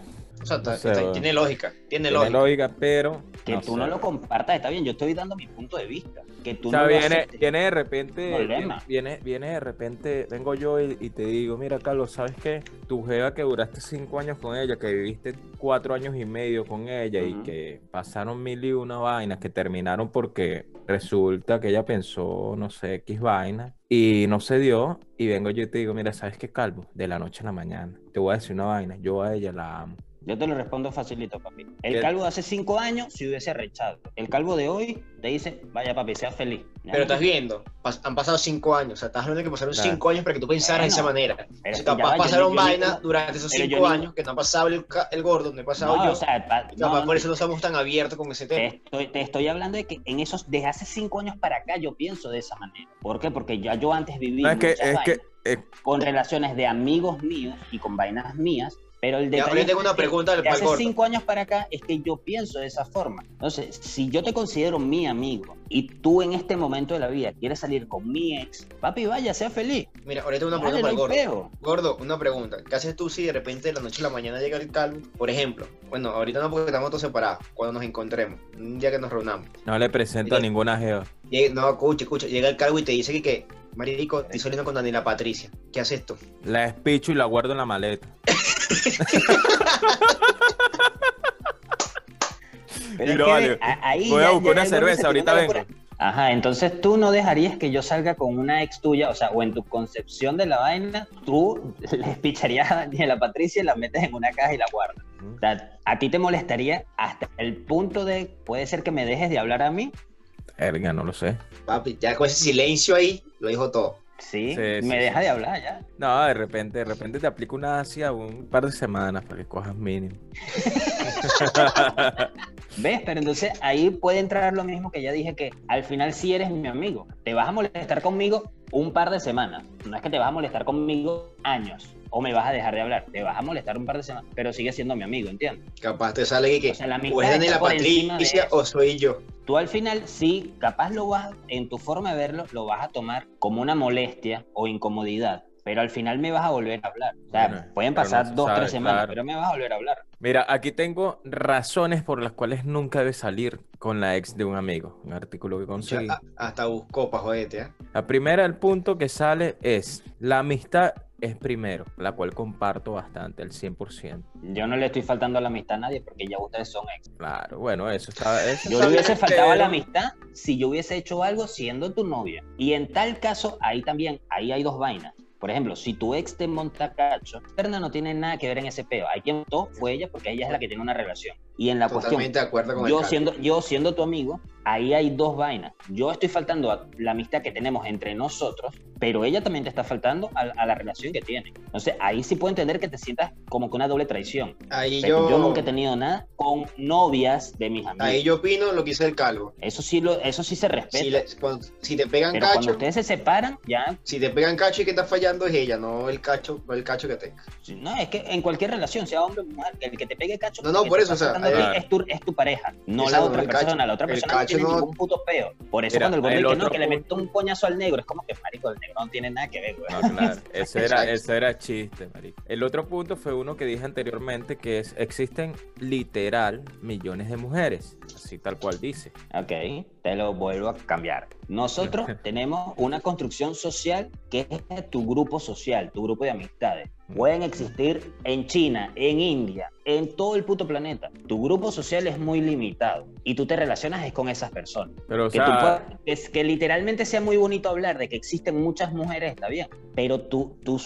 S3: O sea, está-
S2: No sé,
S3: está-
S2: weón.
S3: tiene lógica. Tiene,
S2: Tiene
S3: lógica.
S2: lógica, pero.
S1: Que
S2: no
S1: tú
S2: sé.
S1: no lo compartas, está bien. Yo estoy dando mi punto de vista. Que tú
S2: O sea,
S1: no lo
S2: viene, viene de repente, viene, viene de repente, vengo yo y, y te digo, mira Carlos, ¿sabes qué? Tu jeva que duraste cinco años con ella, que viviste cuatro años y medio con ella y que pasaron mil y una vainas que terminaron porque resulta que ella pensó, no sé, X vaina y no se dio y vengo yo y te digo, mira, ¿sabes qué, Calvo? De la noche a la mañana, te voy a decir una vaina, yo a ella la amo.
S1: Yo te lo respondo facilito, papi. El
S2: ¿Qué?
S1: calvo de hace cinco años se hubiese rechazado. El calvo de hoy te dice, vaya papi, sea feliz. Ya
S3: Pero estás viendo, pas- han pasado cinco años. O sea, estás hablando de que pasaron
S2: Claro.
S3: cinco años para que tú pensaras de esa
S1: Bueno,
S3: manera.
S1: pero
S3: O sea, capaz
S1: va, yo-
S3: pasaron
S1: yo- yo
S3: vainas
S1: digo-
S3: durante esos
S1: yo
S3: cinco años que no ha pasado el, ca- el gordo, no he pasado
S1: No,
S3: yo.
S1: o sea, pa-
S3: capaz
S1: no,
S3: por eso no somos tan abiertos con ese
S1: te
S3: tema.
S1: estoy, te estoy hablando de que en esos, desde hace cinco años para acá yo pienso de esa manera. ¿Por qué? Porque ya yo antes viví
S2: No, es que, es que, eh,
S1: con relaciones de amigos míos y con vainas mías, pero el
S3: Ya,
S1: detalle
S3: ahora tengo
S1: es
S3: una pregunta del
S1: hace
S3: gordo.
S1: cinco años para acá es que yo pienso de esa forma. Entonces, si yo te considero mi amigo y tú en este momento de la vida quieres salir con mi ex, papi, vaya, sea feliz.
S3: Mira, ahorita tengo una pregunta para el gordo. Gordo, una pregunta. ¿Qué haces tú si de repente de la noche a la mañana llega el calvo? Por ejemplo, bueno, ahorita no porque estamos todos separados, cuando nos encontremos, un día que nos reunamos.
S2: no le presento a
S3: Mire.
S2: ninguna.
S3: Llega- no, escucha, escucha, llega el calvo y te dice que, que Marico, estoy saliendo con Daniela Patricia. ¿Qué haces tú?
S2: La despicho y la guardo en la maleta. Mira, vale,
S1: ahí
S2: voy a buscar una cerveza, ahorita vengo.
S1: Ajá, entonces tú no dejarías que yo salga con una ex tuya, o sea, o en tu concepción de la vaina, tú le picharías a Daniela Patricia y la metes en una caja y la guardas. O sea, a ti te molestaría hasta el punto de, puede ser que me dejes de hablar a mí,
S2: Erga, no lo sé.
S3: Papi, ya con ese silencio ahí, lo dijo todo.
S1: Sí,
S2: Sí, sí,
S1: me deja de hablar ya.
S2: No, de repente, de repente te aplico una Asia un par de semanas para que cojas mínimo.
S1: ¿Ves? Pero entonces ahí puede entrar lo mismo que ya dije que al final sí eres mi amigo. Te vas a molestar conmigo un par de semanas. No es que te vas a molestar conmigo años o me vas a dejar de hablar. Te vas a molestar un par de semanas, pero sigues siendo mi amigo, ¿entiendes?
S3: Capaz te sale que, que
S1: O sea, la
S3: o es Daniela
S1: de
S3: Patricia o soy yo.
S1: Tú al final sí, capaz lo vas, en tu forma de verlo, lo vas a tomar como una molestia o incomodidad. Pero al final me vas a volver a hablar. O sea,
S2: Bueno,
S1: pueden
S2: no
S1: pasar dos,
S2: sabe,
S1: tres semanas,
S2: claro.
S1: pero me vas a volver a hablar.
S2: Mira, aquí tengo razones por las cuales nunca debes salir con la ex de un amigo. Un artículo que conseguí.
S3: hasta buscó pa' jodete, ¿eh?
S2: La primera, el punto que sale es, la amistad es primero, la cual comparto bastante, al 100%.
S1: Yo no le estoy faltando a la amistad a nadie porque ya ustedes son ex.
S2: Claro, bueno, eso está... Eso
S1: Yo le hubiese faltado a la amistad si yo hubiese hecho algo siendo tu novia. Y en tal caso, ahí también, ahí hay dos vainas. Por ejemplo, si tu ex te monta cacho, Terna no tiene nada que ver en ese peo. Ahí quien montó fue ella porque ella es la que tiene una relación. Y en la cuestión,
S3: Totalmente de acuerdo con el
S1: yo siendo, yo siendo tu amigo, ahí hay dos vainas. Yo estoy faltando a la amistad que tenemos entre nosotros, pero ella también te está faltando a, a la relación que tiene. Entonces, ahí sí puedo entender que te sientas como que una doble traición.
S3: Ahí
S1: Pero
S3: yo,
S1: yo nunca he tenido nada con novias de mis amigos.
S3: ahí yo opino lo que dice el calvo.
S1: Eso sí, lo, eso sí se respeta.
S3: Si, le- cuando- si te pegan
S1: pero cuando
S3: cacho,
S1: ustedes se separan, ya.
S3: si te pegan cacho y que está fallando es ella, no el cacho, no el cacho que tenga.
S1: No, es que en cualquier relación, sea hombre o mujer, el que te pegue cacho.
S3: No, no, por eso, o sea,
S2: eh,
S1: es, tu, es tu pareja, no
S3: Exacto,
S1: la otra
S3: el cacho-
S1: persona. la otra persona tiene
S3: no-
S1: ningún puto peo. Por eso
S2: Mira,
S1: cuando el gordo dice que no,
S2: otro
S1: que le meto un coñazo al negro, es como que, marico, el negro no tiene nada que ver, güey.
S2: No, claro, ese era, ese era chiste, marico. El otro punto fue uno que dije anteriormente, que es, existen literal millones de mujeres, así tal cual dice.
S1: Ok, te lo vuelvo a cambiar. Nosotros tenemos una construcción social que es tu grupo social, tu grupo de amistades. Pueden existir en China, en India, en todo el puto planeta. Tu grupo social es muy limitado y tú te relacionas es con esas personas.
S2: Pero, o
S1: Que, tú
S2: sea,
S1: que literalmente sea muy bonito hablar de que existen muchas mujeres, está bien, pero tu, tu,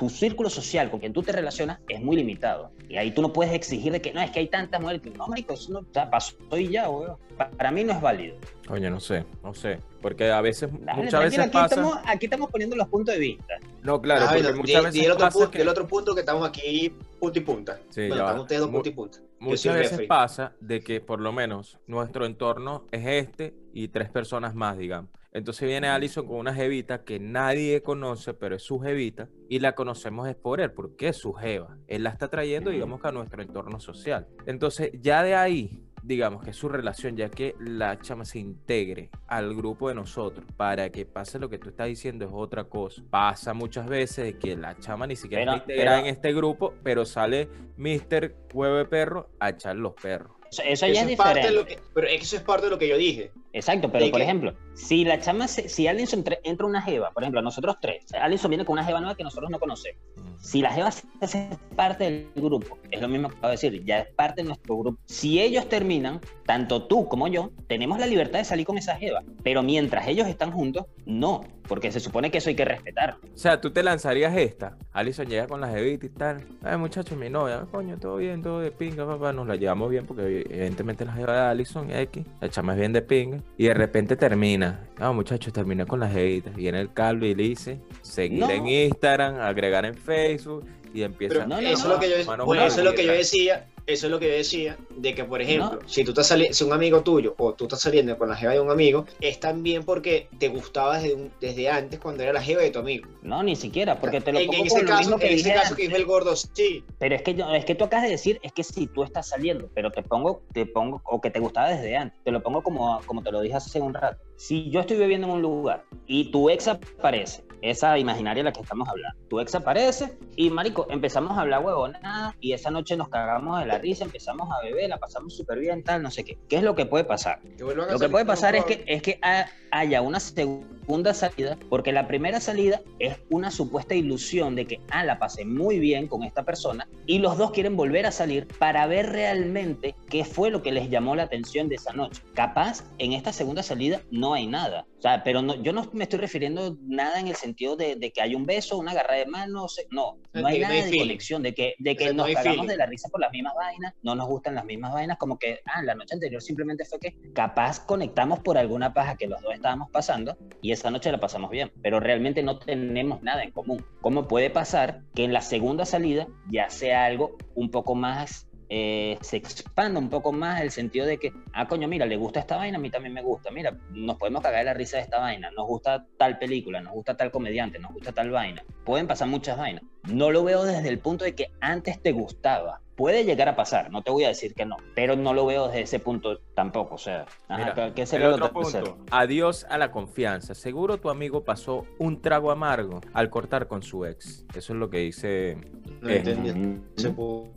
S1: tu círculo social con quien tú te relacionas es muy limitado. Y ahí tú no puedes exigir de que no, es que hay tantas mujeres. No, marico, eso no, o sea, pasó y ya, weón. Pa- Para mí no es válido.
S2: coño, no sé, no sé. Porque a veces,
S1: Dale,
S2: muchas veces
S1: aquí,
S2: pasa.
S1: estamos, aquí estamos poniendo los puntos de vista.
S2: No, claro,
S3: Ah,
S2: porque
S3: bueno,
S2: muchas
S3: di-
S2: veces
S3: di el otro,
S2: pasa
S3: punto,
S2: que-
S3: el otro punto que estamos aquí punto y punta.
S2: Sí,
S3: bueno, están ustedes dos punto y punta.
S2: Muchas veces
S3: referee.
S2: pasa de que por lo menos nuestro entorno es este y tres personas más, digamos. Entonces viene Allison con una jevita que nadie conoce, pero es su jevita y la conocemos es por él, porque es su jeva. Él la está trayendo, digamos que a nuestro entorno social. Entonces ya de ahí, digamos que es su relación, ya que la chama se integre al grupo de nosotros para que pase lo que tú estás diciendo es otra cosa. Pasa muchas veces de que la chama ni siquiera está integrada en este grupo, pero sale Mr. Huevo de Perro a echar los perros.
S1: Eso, eso ya
S3: Eso
S1: es
S3: es parte de
S1: diferente.
S3: lo que, pero eso es parte de lo que yo dije.
S1: Exacto, pero
S3: de
S1: por
S3: que-
S1: ejemplo, si la chama, se- si Alison tre- entra una jeva, por ejemplo, a nosotros tres, Alison viene con una jeva nueva que nosotros no conocemos. Si la jeva se hace parte del grupo, es lo mismo que acabo de decir, ya es parte de nuestro grupo. Si ellos terminan, tanto tú como yo, tenemos la libertad de salir con esa jeva, pero mientras ellos están juntos, no, porque se supone que eso hay que respetar.
S2: O sea, tú te lanzarías esta. Alison llega con la jevita y tal. Ay, muchacho, mi novia. Coño, todo bien, todo de pinga, papá. Nos la llevamos bien porque evidentemente la jeva de Alison X. La chama es bien de pinga. Y de repente termina. No, muchachos, termina con la jevita. Viene el calvo y le dice seguir
S1: No.
S2: en Instagram, agregar en Facebook y empieza.
S3: Pero
S1: No, no,
S3: eso, lo que yo, bueno, eso es lo que yo decía, eso es lo que yo decía, de que por ejemplo,
S1: No.
S3: si tú estás saliendo, si un amigo tuyo o tú estás saliendo con la jeva de un amigo, es también porque te gustaba desde, un- desde antes cuando era la jeva de tu amigo.
S1: No, ni siquiera, porque te lo
S3: en,
S1: pongo
S3: en
S1: con
S3: ese
S1: lo
S3: caso,
S1: mismo que
S3: en ese
S1: dije
S3: caso que dijo el gordo, sí,
S1: Pero es que, yo- es que tú acabas de decir, es que si tú estás saliendo, pero te pongo, te pongo, o que te gustaba desde antes, te lo pongo como, como te lo dije hace un rato. Si yo estoy viviendo en un lugar y tu ex aparece, esa imaginaria de la que estamos hablando, tu ex aparece y, marico, empezamos a hablar huevonada y esa noche nos cagamos de la risa, empezamos a beber, la pasamos súper bien, tal, no sé qué. ¿Qué es lo que puede pasar?
S3: que
S1: Lo que puede pasar es que, es que ha- haya una segunda salida, porque la primera salida es una supuesta ilusión de que, ah, la pasé muy bien con esta persona, y los dos quieren volver a salir para ver realmente qué fue lo que les llamó la atención de esa noche. Capaz, en esta segunda salida no hay nada. O sea, pero no, yo no me estoy refiriendo nada en el sentido de, de que hay un beso, una agarra de mano, se- no, no hay
S3: no
S1: nada de conexión, de que, de que
S3: O sea, no
S1: nos
S3: hay
S1: cagamos
S3: feeling.
S1: de la risa por las mismas vainas, no nos gustan las mismas vainas, como que, ah, la noche anterior simplemente fue que capaz conectamos por alguna paja que los dos estábamos pasando y esa noche la pasamos bien, pero realmente no tenemos nada en común. ¿Cómo puede pasar que en la segunda salida ya sea algo un poco más eh, se expanda un poco más el sentido de que, ah, coño, mira, le gusta esta vaina, a mí también me gusta, mira, nos podemos cagar de la risa de esta vaina, nos gusta tal película, nos gusta tal comediante, nos gusta tal vaina, pueden pasar muchas vainas. No lo veo desde el punto de que antes te gustaba. Puede llegar a pasar, no te voy a decir que no, pero no lo veo desde ese punto tampoco, o sea, ajá,
S2: Mira,
S1: ¿qué- ¿qué
S2: El
S1: sería lo
S2: otro
S1: tercero?
S2: punto, adiós a la confianza. Seguro tu amigo pasó un trago amargo al cortar con su ex. Eso es lo que dice
S3: No
S2: Eh,
S3: entendí.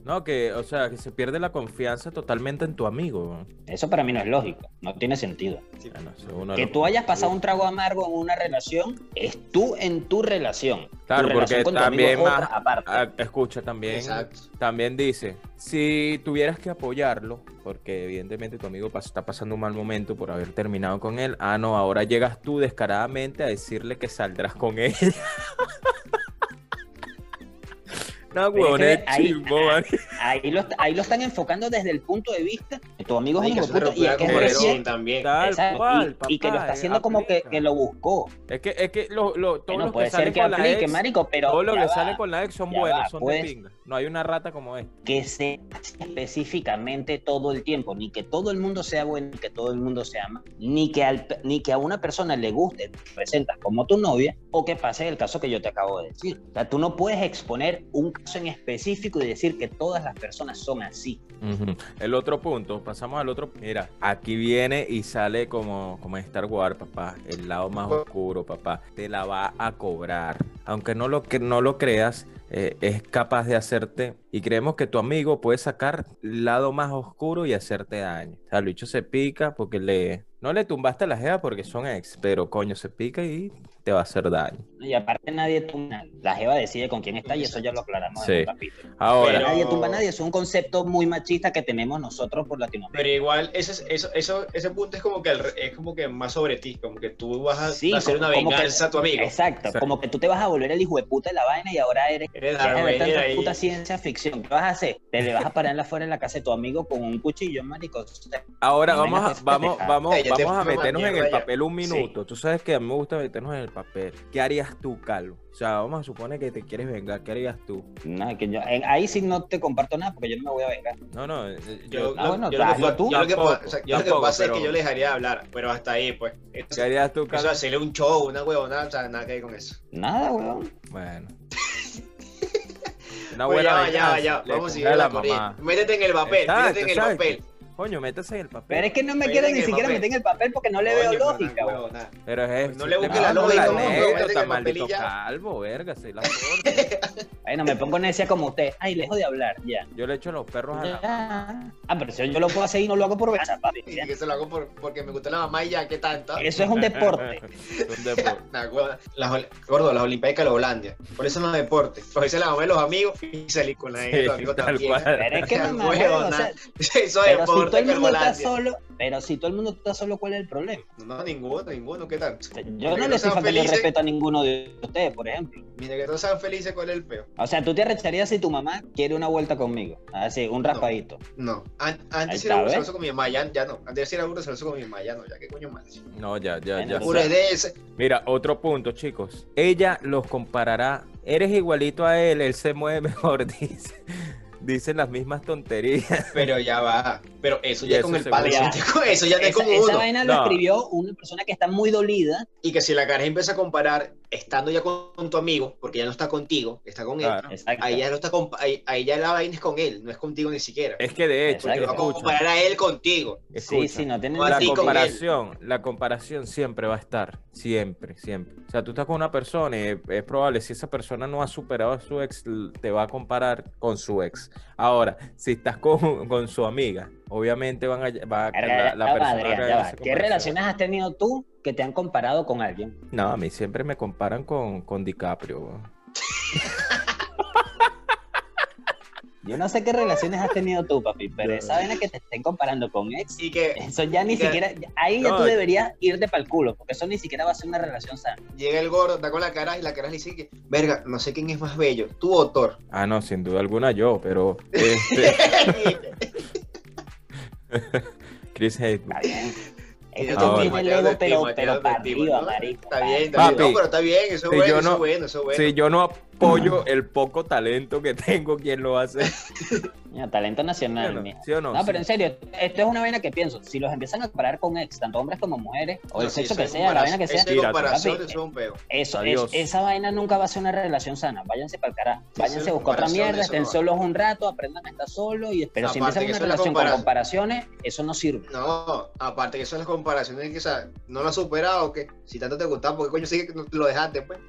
S2: No, que, o sea, que se pierde la confianza totalmente en tu amigo.
S1: Eso para mí no es lógico, no tiene sentido.
S2: Bueno,
S1: Que tú hayas pasado un trago amargo en una relación, es tú en tu relación.
S2: Claro,
S1: tu relación
S2: porque
S1: con tu amigo
S2: también
S1: otra
S2: más-
S1: aparte.
S2: Escucha, también,
S3: Exacto.
S2: también dice, si tuvieras que apoyarlo, porque evidentemente tu amigo pas- está pasando un mal momento por haber terminado con él, ah, no, ahora llegas tú descaradamente a decirle que saldrás con ella. No,
S1: es que ahí-
S2: chimbo, man.
S1: Ahí lo, ahí lo están enfocando desde el punto de vista que tu amigo es un de y es que recién-
S3: también.
S2: Tal
S1: Exacto,
S2: cual,
S1: y, y que lo está haciendo como que, que lo buscó.
S2: Es que, es que lo, lo- todo
S1: Bueno,
S2: lo
S1: puede
S2: que sale
S1: ser que
S2: con la
S1: aplique,
S2: ex,
S1: marico, pero
S2: todo lo
S1: ya
S2: que
S1: va.
S2: sale con la ex son buenos,
S1: va,
S2: son
S1: pues.
S2: de pinga. No hay una rata como esta.
S1: que se hace específicamente todo el tiempo, ni que todo el mundo sea bueno, ni que todo el mundo sea malo, ni que, al- ni que a una persona le guste, te presentas como tu novia, o que pase el caso que yo te acabo de decir. O sea, tú no puedes exponer un en específico y decir que todas las personas son así.
S2: El otro punto, pasamos al otro. Mira, aquí viene y sale como, como Star Wars, papá. El lado más oscuro, papá. Te la va a cobrar. Aunque no lo, que no lo creas, eh, es capaz de hacerte. Y creemos que tu amigo puede sacar el lado más oscuro y hacerte daño. O sea, el bicho se pica porque le. No le tumbaste la jeva porque son ex, pero coño, se pica y te va a hacer daño.
S1: Y aparte nadie tumba, la jeva decide con quién está y eso ya lo aclaramos
S2: Sí.
S1: en un capítulo.
S2: Ahora,
S3: Pero-
S1: Nadie tumba a nadie, es un concepto muy machista que tenemos nosotros por Latinoamérica.
S3: Pero igual, ese, es- eso, eso, ese punto es como que es como que más sobre ti, como que tú vas a
S1: Sí,
S3: hacer una
S1: que-
S3: venganza a tu amigo.
S1: Exacto,
S2: Exacto.
S1: como que tú te vas a volver el hijo de puta de la vaina y ahora eres
S3: Eres
S1: de tanta puta ciencia ficción. ¿Qué vas a hacer? Te le vas a parar en la fuera de la casa de tu amigo con un cuchillo, marico.
S2: Ahora
S1: No
S2: vamos a, vamos, vamos,
S3: te
S2: vamos a meternos en el papel un
S3: Sí.
S2: minuto. Tú sabes que a mí me gusta meternos en el papel. ¿Qué harías tú, Calvo? O sea, vamos a suponer que te quieres vengar. ¿Qué harías tú?
S1: no, que yo, en- ahí sí no te comparto nada porque yo no me voy a vengar.
S2: No, no. eh,
S3: Yo,
S1: Ah,
S3: lo-
S1: bueno,
S3: yo lo que,
S1: tú.
S3: yo lo que
S2: Tampoco,
S3: o sea, yo lo que
S2: tampoco,
S3: pasa es
S2: pero-
S3: que yo le dejaría hablar, pero hasta ahí, pues.
S2: ¿Qué harías tú,
S3: Eso
S2: Calvo?
S3: hacerle un show, una huevona, o sea, nada que ver con eso.
S1: Nada, weón.
S2: Bueno. Una
S3: Pues
S2: buena
S3: ya, va, ya,
S2: venganza,
S3: ya,
S2: le
S3: vamos a seguir
S2: a la
S3: la
S2: mamá.
S3: Métete en el papel,
S2: Exacto,
S3: métete en el
S2: exacto.
S3: papel.
S2: Coño, métese en el papel.
S1: Pero es que no me
S3: Pero
S1: quiero
S3: en
S1: ni siquiera meter en el papel porque no le
S3: Coño,
S1: veo lógica, weón.
S2: Pero es
S3: No le busques
S1: la lógica,
S3: y
S2: maldito calvo, verga, se la.
S1: Bueno, me pongo necia como usted. Ay, lejos de hablar, ya.
S2: Yo le echo los perros a la.
S1: Ah, pero si yo lo puedo hacer y no lo hago por venganza, papi.
S3: Y que se lo hago por- porque me gusta la mamá y ya, ¿qué tanto?
S1: Eso es un deporte.
S2: Un deporte.
S3: Nah. Las, gordo, las Olimpiadas de Holandia. Por eso no es deporte. Por eso la mamá de los amigos y salir con la
S2: Sí,
S3: de los amigos también.
S1: Pero es que no sea,
S3: Eso es
S1: pero si todo el mundo está solo, pero si todo el mundo está solo, ¿cuál es el problema?
S3: No, ninguno, ninguno, ¿qué tal?
S1: Yo no le estoy faltando respeto a ninguno de ustedes, por ejemplo.
S3: Mira, que todos sean felices, ¿cuál es el peo?
S1: O sea, tú te arrecharías si tu mamá quiere una vuelta conmigo. Así, un raspadito.
S3: No. An-
S1: Ahí
S3: antes era celoso con mi mamá, ya, ya no. Antes era celoso con mi mamá, ya no, ya, ¿qué coño más?
S2: No, ya, ya,
S1: Bueno,
S2: ya.
S3: Pura de ese.
S2: Mira, otro punto, chicos. Ella los comparará. Eres igualito a él, él se mueve mejor, dice. Dicen las mismas tonterías.
S3: Pero ya va. Pero eso ya es
S2: eso
S3: con el padre.
S1: mueve.
S3: Eso ya es
S1: Esa, vaina lo
S2: No.
S1: escribió una persona que está muy dolida.
S3: Y que si la cara empieza a comparar, estando ya con tu amigo, porque ya no está contigo, está con él,
S2: Claro.
S3: Ahí ya no está ahí, ahí ya la vaina es con él, no es contigo ni siquiera.
S2: Es que de hecho,
S3: va a comparar a él contigo.
S1: Sí,
S2: escucha.
S1: sí, no tiene
S2: la comparación, la comparación siempre va a estar, siempre, siempre. O sea, tú estás con una persona y es probable, si esa persona no ha superado a su ex, te va a comparar con su ex. Ahora, si estás con, con su amiga, obviamente van a, va a- la, persona
S1: Adrián,
S2: va esa
S1: ¿Qué
S2: comparación.
S1: relaciones has tenido tú que te han comparado con alguien?
S2: No, a mí siempre me comparan con, con DiCaprio.
S1: Yo no sé qué relaciones has tenido tú, papi, pero esa vaina que te estén comparando con ex,
S3: Y que
S1: eso ya ni
S3: Que-
S1: siquiera, ahí ya
S2: No,
S1: tú deberías irte para el culo, porque eso ni siquiera va a ser una relación sana.
S3: llega el gordo, está con la cara y la cara le dice que, verga, no sé quién es más bello, tú o Thor.
S2: Ah, no, sin duda alguna yo, pero este, Chris Hemsworth.
S1: Está bien. Es que
S2: Ahora.
S1: tú tienes el ego, pero.
S3: Está bien, está
S2: Papi,
S3: bien. No, pero está bien, eso es bueno, eso
S2: no-
S3: es bueno, eso es bueno.
S2: Si yo no apoyo el poco talento que tengo, ¿quién lo hace?
S1: Mira, talento
S2: ¿Sí o
S1: nacional,
S2: no?
S1: mía.
S2: ¿Sí o no?
S1: No,
S2: Sí.
S1: pero en serio, esto es una vaina que pienso. Si los empiezan a comparar con ex, tanto hombres como mujeres, o el
S3: No, sí,
S1: sexo que sea, la vaina que sea,
S3: Eso es
S1: esa vaina nunca va a ser una relación sana. Váyanse para el carajo.
S3: Sí,
S1: Váyanse a buscar otra mierda, estén
S3: no
S1: solos un rato, aprendan a estar solos. Y... Pero si empiezan
S3: que
S1: una relación con comparaciones, eso no sirve.
S3: No, aparte que son las comparaciones que, no lo has superado, que si tanto te gustaba, ¿por qué coño sigue que no lo dejaste, pues?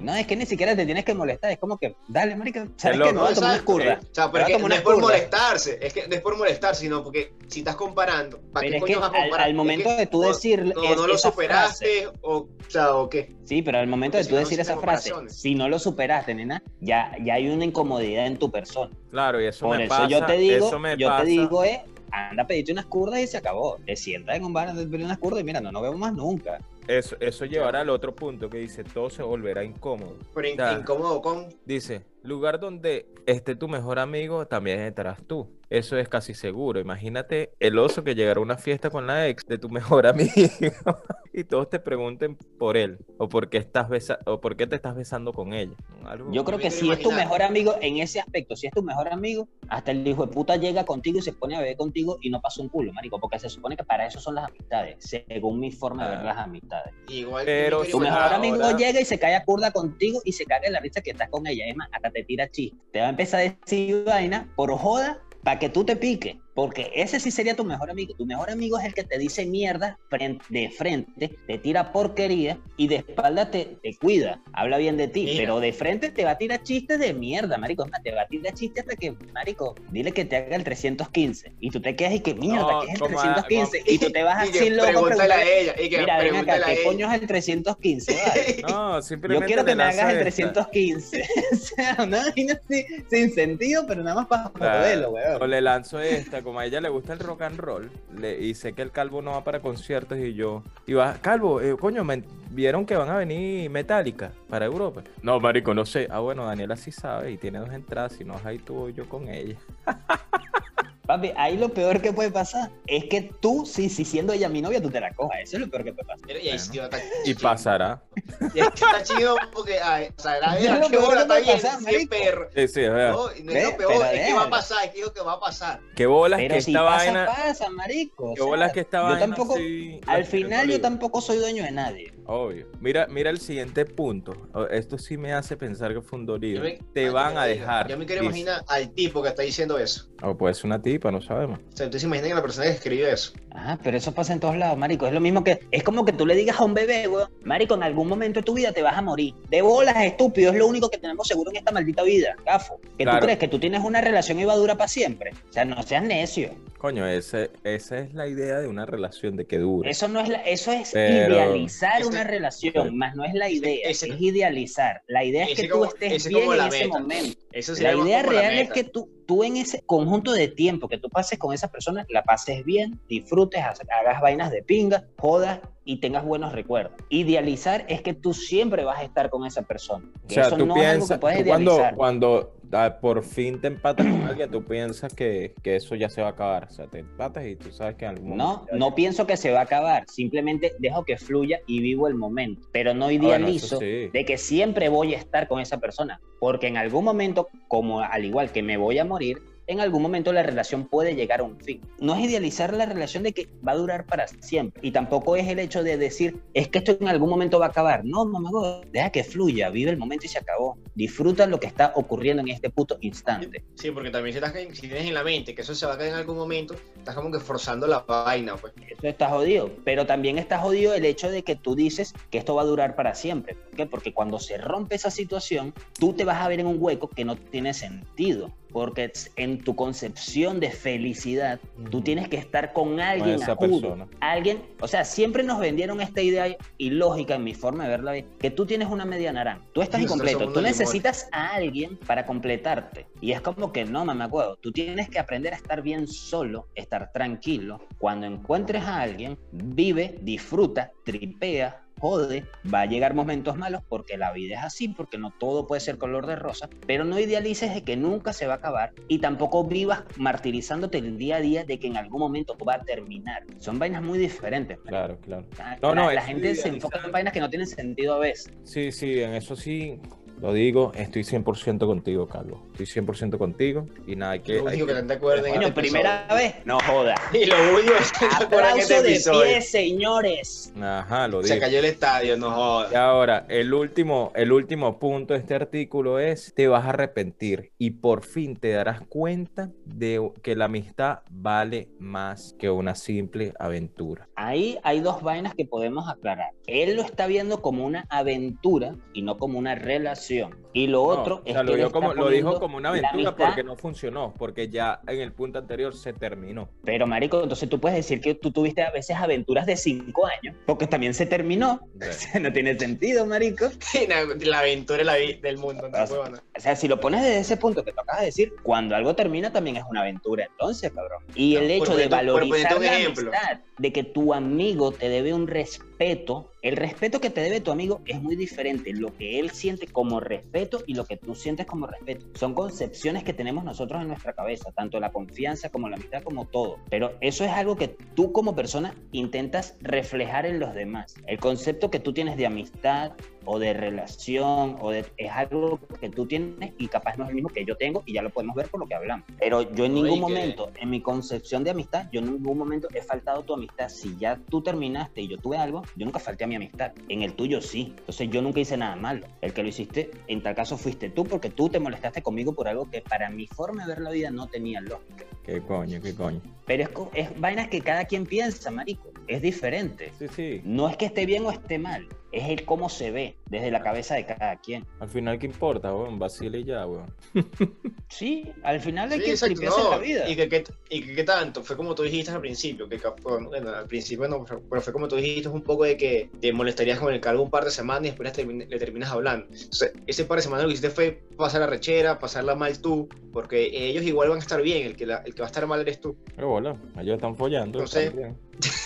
S1: No, es que ni siquiera te tienes que morir molestar. Es como que, dale, marica, ¿sabes a tomar
S3: Exacto,
S1: curda.
S3: eh. O sea, porque no es por molestarse, es que no es por molestar, sino porque si estás comparando, ¿para
S1: Pero
S3: qué
S1: es
S3: coño
S1: que
S3: vas a
S1: al,
S3: comparar?
S1: al
S3: Es
S1: momento
S3: que
S1: de tú
S3: no-
S1: decir
S3: no,
S1: es-
S3: no lo superaste,
S1: frase-
S3: o, o sea, o qué.
S1: Sí, pero al momento de
S3: Porque
S1: tú
S3: si no,
S1: decir esa frase, si no lo superaste, nena, ya, ya hay una incomodidad en tu persona.
S2: Claro, y eso
S1: Por
S2: me
S1: eso
S2: pasa.
S1: yo te digo,
S2: eso me
S1: yo
S2: pasa.
S1: te digo, eh, anda a pedirte unas curdas y se acabó. Te sientas en un bar a pedir unas curdas y mira, no nos vemos más nunca.
S2: Eso, eso llevará al otro punto que dice, todo se volverá incómodo.
S3: Pero in-
S2: Ya.
S3: incómodo con.
S2: Dice, lugar donde esté tu mejor amigo, también estarás tú. Eso es casi seguro. Imagínate el oso que llegará a una fiesta con la ex de tu mejor amigo y todos te pregunten por él o por qué estás besa- o por qué te estás besando con ella. Algo-
S1: Yo creo que si es tu mejor amigo en ese aspecto, si es tu mejor amigo, hasta el hijo de puta llega contigo y se pone a beber contigo y no pasa un culo, marico, porque se supone que para eso son las amistades, según mi forma de ver las amistades.
S3: Igual
S2: Pero
S1: Tu mejor
S3: imaginar
S1: amigo
S2: ahora-
S1: llega y se cae a curda contigo y se caga en la risa que estás con ella. Es más, hasta te tira chiste. Te va a empezar a decir vaina por joda para que tú te piques. Porque ese sí sería tu mejor amigo. Tu mejor amigo es el que te dice mierda fren- de frente, te tira porquería y de espalda te, te cuida, habla bien de ti.
S3: Mira.
S1: Pero de frente te va a tirar chistes de mierda, marico. Te va a tirar chistes hasta que, marico, dile que te haga el 315. Y tú te quedas y que mierda,
S2: No,
S1: que es el
S2: como a-
S1: 315. Y tú te vas así loco. a
S3: ella. Y que
S1: Mira, ven acá, ¿qué coño es el 315? Vale?
S2: No,
S1: Yo
S2: simplemente
S1: quiero que me hagas el
S2: esta.
S1: 315. o sea, una vaina así, sin sentido, pero nada más para
S2: Claro.
S1: joderlo,
S2: O
S1: weón.
S2: le lanzo esta, como a ella le gusta el rock and roll, le, y sé que el calvo no va para conciertos y yo, y va, calvo, eh, coño, me vieron que van a venir Metallica para Europa. No, marico, no sé. Ah, bueno, Daniela sí sabe y tiene dos entradas, si no ahí tú o yo con ella.
S1: Papi, ahí lo peor que puede pasar es que tú, sí, sí, siendo ella mi novia, tú te la cojas. Eso es lo peor que puede pasar.
S3: Y ahí sí va a estar
S2: Y
S3: chido.
S2: pasará.
S3: Y está chido porque, ay, o sea, la qué bola está bien,
S1: pasar, marico.
S3: perro.
S2: Sí, sí, es verdad.
S3: No, es lo peor,
S1: pero
S3: es que va a pasar, es que que va a pasar.
S2: Qué bolas
S1: Pero
S2: que
S1: si
S2: esta
S1: pasa,
S2: vaina.
S1: pasa, marico. o
S2: Qué
S1: sea,
S2: bolas que esta
S1: yo
S2: vaina
S1: tampoco,
S2: sí-
S1: al final yo tampoco soy dueño de nadie.
S2: Obvio. Mira, mira el siguiente punto. Esto sí me hace pensar que fue un dolido.
S3: Me-
S2: Te van a dejar.
S3: Yo me quiero imaginar al tipo que está diciendo eso.
S2: O puede ser una tipa, no sabemos.
S3: O sea, entonces imaginen a la persona que escribió eso.
S1: Ah, pero eso pasa en todos lados, marico. Es lo mismo que, es como que tú le digas a un bebé, weón, marico, en algún momento de tu vida te vas a morir. De bolas, estúpido, es lo único que tenemos seguro en esta maldita vida, gafo. Que
S2: Claro.
S1: tú crees que tú tienes una relación y va a durar para siempre. O sea, no seas necio.
S2: Coño, ese, esa es la idea de una relación de que dure.
S1: Eso no es la- eso es
S2: Pero-
S1: idealizar
S3: Ese-
S1: una relación, más no es la idea,
S3: ese-
S1: es idealizar. La idea es que tú
S3: como-
S1: estés
S3: ese
S1: bien en ese momento.
S3: Eso
S1: La idea
S3: como la
S1: real es que tú, tú en ese conjunto de tiempo que tú pases con esa persona, la pases bien, disfrutes, ha- hagas vainas de pinga, jodas y tengas buenos recuerdos. Idealizar es que tú siempre vas a estar con esa persona.
S2: O sea,
S1: eso
S2: tú
S1: no es algo que
S2: piensas,
S1: puedes
S2: tú cuando,
S1: idealizar.
S2: cuando por fin te empatas con alguien, tú piensas que, que eso ya se va a acabar. O sea, te empatas y tú sabes que en algún
S1: No,
S2: momento. ya-
S1: no pienso que se va a acabar, simplemente dejo que fluya y vivo el momento, pero no
S2: Ah, bueno,
S1: idealizo
S2: sí.
S1: de que siempre voy a estar con esa persona, porque en algún momento, como al igual que me voy a morir, en algún momento la relación puede llegar a un fin. No es idealizar la relación de que va a durar para siempre, y tampoco es el hecho de decir, es que esto en algún momento va a acabar. No, mamá, deja que fluya, vive el momento y se acabó. Disfruta lo que está ocurriendo en este puto instante.
S3: Sí, porque también si, estás, si tienes en la mente que eso se va a caer en algún momento, estás como que forzando la vaina, pues.
S1: Eso está jodido, pero también está jodido el hecho de que tú dices que esto va a durar para siempre. ¿Por qué? Porque cuando se rompe esa situación, tú te vas a ver en un hueco que no tiene sentido. Porque en tu concepción de felicidad, tú tienes que estar con alguien
S2: esa persona.
S1: Alguien, o sea, siempre nos vendieron esta idea ilógica en mi forma de verla, que tú tienes una media naranja. Tú estás incompleto, tú necesitas a alguien para completarte. Y es como que no, mamá, acuerdo. Tú tienes que aprender a estar bien solo, estar tranquilo. Cuando encuentres a alguien, vive, disfruta, tripea, jode. Va a llegar momentos malos porque la vida es así, porque no todo puede ser color de rosa. Pero no idealices de que nunca se va a acabar y tampoco vivas martirizándote el día a día de que en algún momento va a terminar. Son vainas muy diferentes. man.
S2: Claro, claro.
S1: La-
S2: No, no,
S1: la, la
S2: es
S1: gente se enfoca en vainas que no tienen sentido a veces.
S2: Sí, sí, en eso sí lo digo. Estoy 100% contigo, Carlos. Estoy 100% contigo. Y nada, hay que.
S3: Lo
S2: hay
S3: único
S2: que-
S3: que no te
S1: Coño,
S3: este
S1: primera
S3: episodio.
S1: vez, no joda.
S3: Y lo único que en este
S1: Aplauso de
S3: episodio.
S1: pie, señores.
S2: Ajá, lo
S3: Se
S2: digo.
S3: cayó el estadio, no
S2: Y
S3: jodas.
S2: ahora, el último, el último punto de este artículo es, te vas a arrepentir y por fin te darás cuenta de que la amistad vale más que una simple aventura.
S1: Ahí hay dos vainas que podemos aclarar. Él lo está viendo como una aventura y no como una relación. Relación. Y lo
S2: No,
S1: otro
S2: o
S1: es
S2: sea,
S1: que
S2: lo, como, lo dijo como una aventura porque no funcionó, porque ya en el punto anterior se terminó.
S1: Pero, marico, entonces tú puedes decir que tú tuviste a veces aventuras de cinco años, porque también se terminó. O sea, no tiene sentido, marico.
S3: la aventura de la vi- del mundo, no,
S1: O sea,
S3: huevona.
S1: O sea, si lo pones desde ese punto que tú acabas de decir, cuando algo termina también es una aventura, entonces, cabrón. Y
S3: No,
S1: el hecho de valorizar la amistad, de que tu amigo te debe un respeto, el respeto que te debe tu amigo es muy diferente. Lo que él siente como respeto y lo que tú sientes como respeto. Son concepciones que tenemos nosotros en nuestra cabeza, tanto la confianza como la amistad, como todo. Pero eso es algo que tú como persona intentas reflejar en los demás. El concepto que tú tienes de amistad o de relación o de es algo que tú tienes y capaz no es el mismo que yo tengo y ya lo podemos ver por lo que hablamos. Pero yo en ningún
S3: que-
S1: momento, en mi concepción de amistad, yo en ningún momento he faltado tu amistad. Si ya tú terminaste y yo tuve algo, yo nunca falté a mi amistad. En el tuyo sí. Entonces yo nunca hice nada malo. El que lo hiciste, en tal caso fuiste tú porque tú te molestaste conmigo por algo que para mi forma de ver la vida no tenía lógica.
S2: Qué coño, qué coño.
S1: Pero es, es vainas que cada quien piensa, marico. Es diferente.
S2: Sí, sí.
S1: No es que esté bien o esté mal, es el cómo se ve desde la cabeza de cada quien.
S2: Al final, ¿qué importa, weón? Vacile y ya, weón.
S1: Sí, al final hay
S3: Sí,
S1: que tripearse
S3: no,
S1: la vida.
S3: Y que, que- y que, qué tanto, fue como tú dijiste al principio, que bueno, al principio no, pero fue como tú dijiste, un poco de que te molestarías con el cargo un par de semanas y después le, termin- le terminas hablando. Entonces, ese par de semanas lo que hiciste fue pasar la rechera, pasarla mal tú, porque ellos igual van a estar bien, el que, la- el que va a estar mal eres tú.
S2: Pero bola, ellos están follando.
S3: No
S2: están
S3: sé.